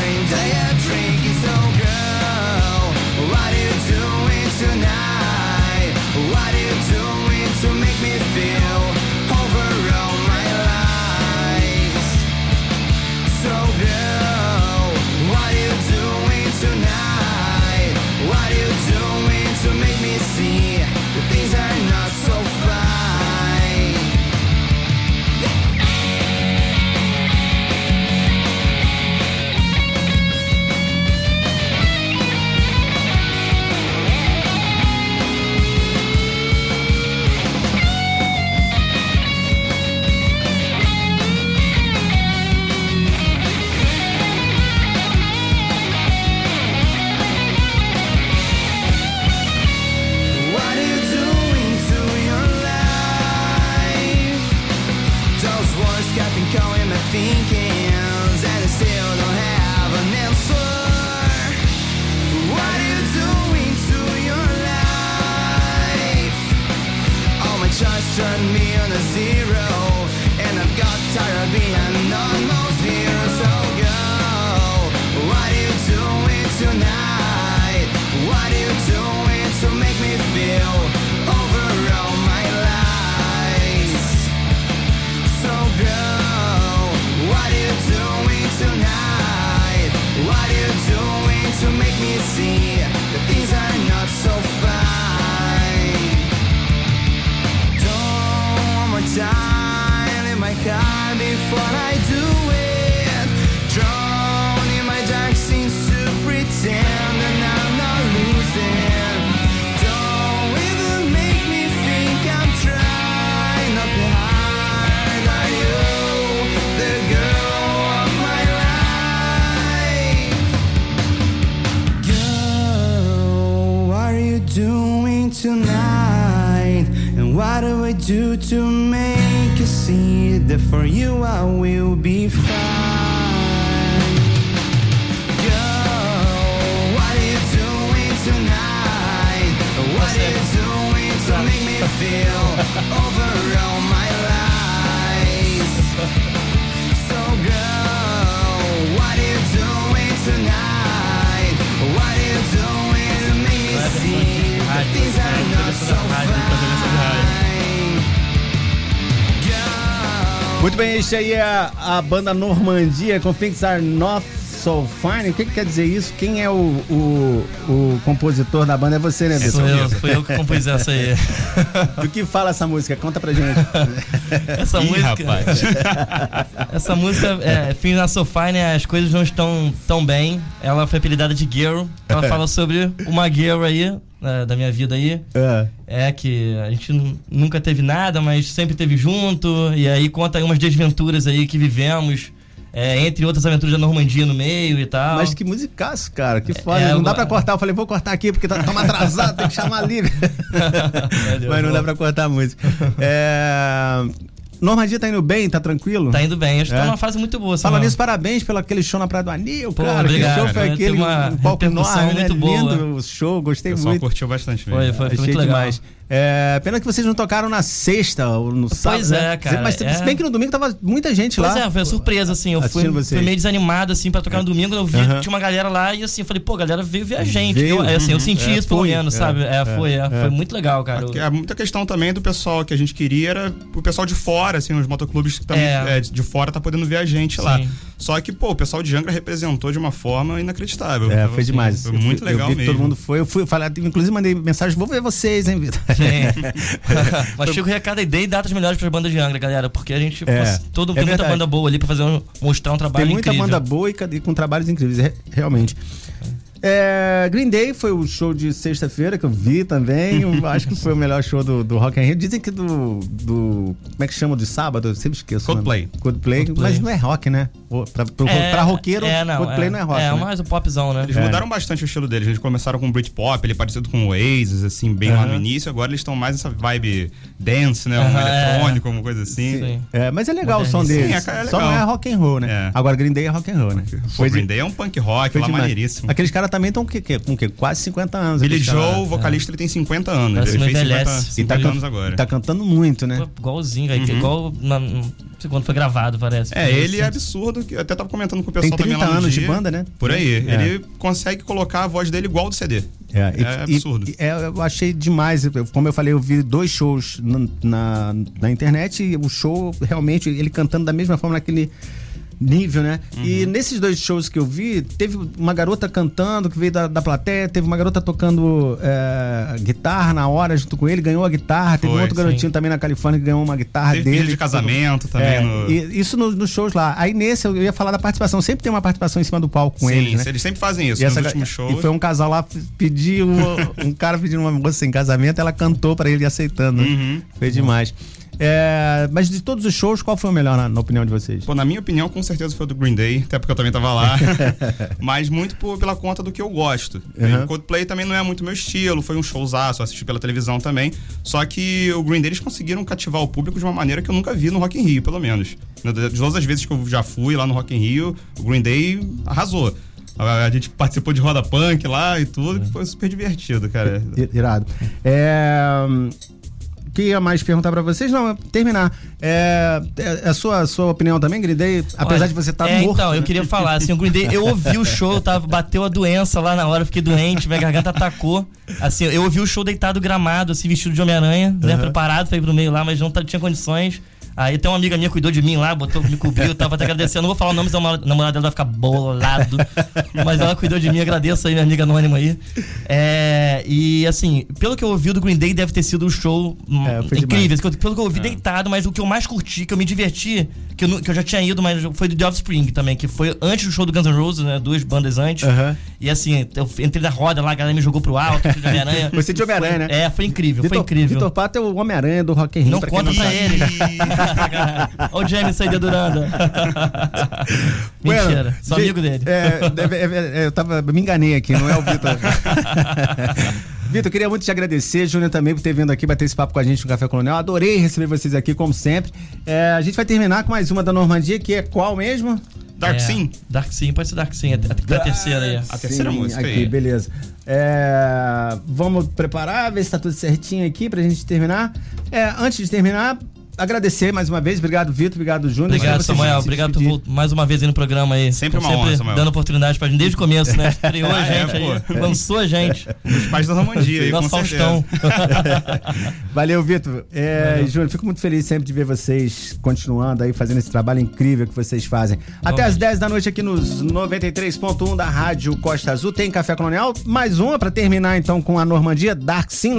see that for you Este aí é a, a banda Normandia com Things Are Not So Fine. O que, que quer dizer isso? Quem é o, o, o compositor da banda? É você, né, Sou eu, fui eu que compus essa aí. Do que fala essa música? Conta pra gente. (laughs) Essa Ih, música. rapaz. (laughs) Essa música, é, Things Not So Fine, né, as coisas não estão tão bem. Ela foi apelidada de Girl. Ela (laughs) fala sobre uma girl aí, né, da minha vida aí. É. É que a gente nu- nunca teve nada, mas sempre teve junto. E aí conta aí umas desventuras aí que vivemos. é, entre outras aventuras da Normandia no meio e tal. Mas que musicaço, cara. Que foda. É, não dá eu- pra cortar. Eu falei, vou cortar aqui porque tá, tamo atrasado, tem que chamar livre. (laughs) (laughs) Mas não dá pra cortar a música. É... Normandia tá indo bem? Tá tranquilo? Tá indo bem, acho que É. tá numa fase muito boa. Fala nisso, parabéns pelo aquele show na Praia do Anil, Pô, cara. obrigado, que show foi cara. aquele uma um palco enorme, né? muito boa. Lindo o show, gostei O pessoal muito. curtiu bastante mesmo. Foi, foi, foi Achei muito legal. demais. É, pena que vocês não tocaram na sexta ou no sábado. é, né? cara, Mas é. se bem que no domingo tava muita gente Pois lá. é, foi uma surpresa, assim. Eu fui, fui meio desanimado, assim, pra tocar no domingo. Eu vi Aham. que tinha uma galera lá e, assim, eu falei, pô, a galera veio ver a gente. Veio? Eu, é, assim, eu senti É, isso, pelo foi, menos, é, sabe? É, é, foi, é, é. foi muito legal, cara. Eu- é muita questão também do pessoal que a gente queria era o pessoal de fora, assim, os motoclubes que também É. é, de fora tá podendo ver a gente lá. Sim. Só que, pô, o pessoal de Angra representou de uma forma inacreditável. É, foi assim, demais. Foi Eu muito fui- legal eu vi que mesmo. todo mundo foi. Eu fui falar, inclusive mandei mensagem, vou ver vocês, hein, Vitor? Sim. (laughs) Mas fica o recado aí, dei datas melhores pras bandas de Angra, galera. Porque a gente. É, todo, é tem muita verdade. banda boa ali pra fazer um- mostrar um trabalho Tem muita incrível. banda boa e e com trabalhos incríveis, re- realmente. É, Green Day foi o show de sexta-feira que eu vi também. Eu (laughs) acho que foi o melhor show do, do Rock in Rio. Dizem que do, do. Como é que chama? De sábado? Eu sempre esqueço. Coldplay. Coldplay. Coldplay. Mas não é rock, né? Pra, pro- É, pra roqueiro, é, não, Coldplay é, não é rock. É, né? mais o popzão, né? Eles mudaram bastante o estilo deles. Eles começaram com Britpop, ele é parecido com o Oasis, assim, bem lá no início. Agora eles estão mais nessa vibe dance, né? Um é. eletrônico, uma coisa assim. Sim. É, mas é legal o som deles. Sim, é, é Só legal. não é rock and roll, né? É. Agora Green Day é rock and roll, né? Pô, de- Green Day é um punk rock foi lá demais. maneiríssimo. Aqueles caras também estão com o quê? Quase 50 anos. Billy caras Joe, lá. o vocalista, ele tem 50 anos. Parece ele que fez 50, envelhece. 50 E tá, can- anos agora. tá cantando muito, né? Pô, Igualzinho, velho. que Igual. Na, não sei quando foi gravado, parece. É, ele é absurdo, que eu até tava comentando com o Tem pessoal também 30 lá no anos de dia. banda, né? Por aí. É. Ele consegue colocar a voz dele igual do CD. É, É e- absurdo. e- é, eu achei demais. Como eu falei, eu vi dois shows na, na, na internet e o show realmente, ele cantando da mesma forma naquele nível, né? E Uhum. nesses dois shows que eu vi, teve uma garota cantando que veio da, da plateia, teve uma garota tocando é, guitarra na hora junto com ele, ganhou a guitarra. Teve um Foi, outro garotinho também na Califórnia que ganhou uma guitarra Teve dele. de casamento também. É, no... e isso no- nos shows lá. Aí nesse eu ia falar da participação. Sempre tem uma participação em cima do palco com Sim, ele, né? eles sempre fazem isso. E, Nos essa- últimos shows. e foi um casal lá pediu um cara pedindo uma moça em casamento, ela cantou pra ele aceitando. Uhum. Foi demais. É, mas de todos os shows, qual foi o melhor na, na opinião de vocês? Pô, na minha opinião, com certeza foi o do Green Day, até porque eu também tava lá. (laughs) Mas muito por- pela conta do que eu gosto. Uhum. O Coldplay também não é muito meu estilo, foi um showzaço, eu assisti pela televisão também. Só que o Green Day eles conseguiram cativar o público de uma maneira que eu nunca vi no Rock in Rio, pelo menos. De todas as vezes que eu já fui lá no Rock in Rio, o Green Day arrasou. A gente participou de roda punk lá e tudo, que foi super divertido, cara. Irado. É, que ia mais perguntar pra vocês, não, é terminar. É, é a sua, sua opinião também, Green Day? Apesar Olha, de você estar é, morto. Então, eu né? queria falar, assim, o Green Day, eu ouvi o show, tava, bateu a doença lá na hora, eu fiquei doente, minha garganta atacou. Assim, eu ouvi o show deitado gramado, assim, vestido de Homem-Aranha, né? Preparado pra ir pro meio lá, mas não tá- tinha condições. Aí tem uma amiga minha cuidou de mim lá, botou, me cobriu, tava até agradecendo. Não vou falar o nome, senão a namorada dela vai ficar bolado. Mas ela cuidou de mim, agradeço aí, minha amiga anônima aí. É, e assim, pelo que eu ouvi do Green Day, deve ter sido um show hum, É, foi incrível. Pelo que eu ouvi deitado, mas o que eu mais curti, que eu me diverti, que eu, que eu já tinha ido, mas foi do The Offspring também, que foi antes do show do Guns N' Roses, né? Duas bandas antes. Aham. E assim, eu entrei na roda lá, a galera me jogou pro alto, de Homem-Aranha. (laughs) Você de Homem-Aranha, Foi- né? É, foi incrível, foi Vitor, incrível. Vitor Pato é o Homem-Aranha do Rock in Rio. Não pra conta pra ele. (laughs) (laughs) Olha o James aí dedurando. Mentira, sou Gente, amigo dele. É, deve- é, é, eu tava, me enganei aqui, não é o Vitor. (laughs) Vitor, eu queria muito te agradecer, Júnior também, por ter vindo aqui bater esse papo com a gente no Café Colonial. Adorei receber vocês aqui, como sempre. É, a gente vai terminar com mais uma da Normandia, que é qual mesmo? Dark É, Sim. Dark Sim, pode ser Dark Sim, até, até a terceira aí. A terceira Sim, música aqui, aí. beleza. É, vamos preparar, ver se tá tudo certinho aqui pra gente terminar. É, antes de terminar, agradecer mais uma vez. Obrigado, Vitor. Obrigado, Júnior. Obrigado, Samuel. Obrigado por mais uma vez aí no programa aí. Sempre uma honra, Samuel. Dando oportunidade pra gente desde o começo, né? Estreou (laughs) a Ah, é, gente aí, pô. lançou a gente. (laughs) Os pais da Normandia aí, Nosso com Faustão. certeza. (laughs) Valeu, Vitor. É, Júnior, fico muito feliz sempre de ver vocês continuando aí, fazendo esse trabalho incrível que vocês fazem. Até às 10 da noite aqui nos 93.1 da Rádio Costa Azul. Tem Café Colonial. Mais uma pra terminar então com a Normandia Dark Sim.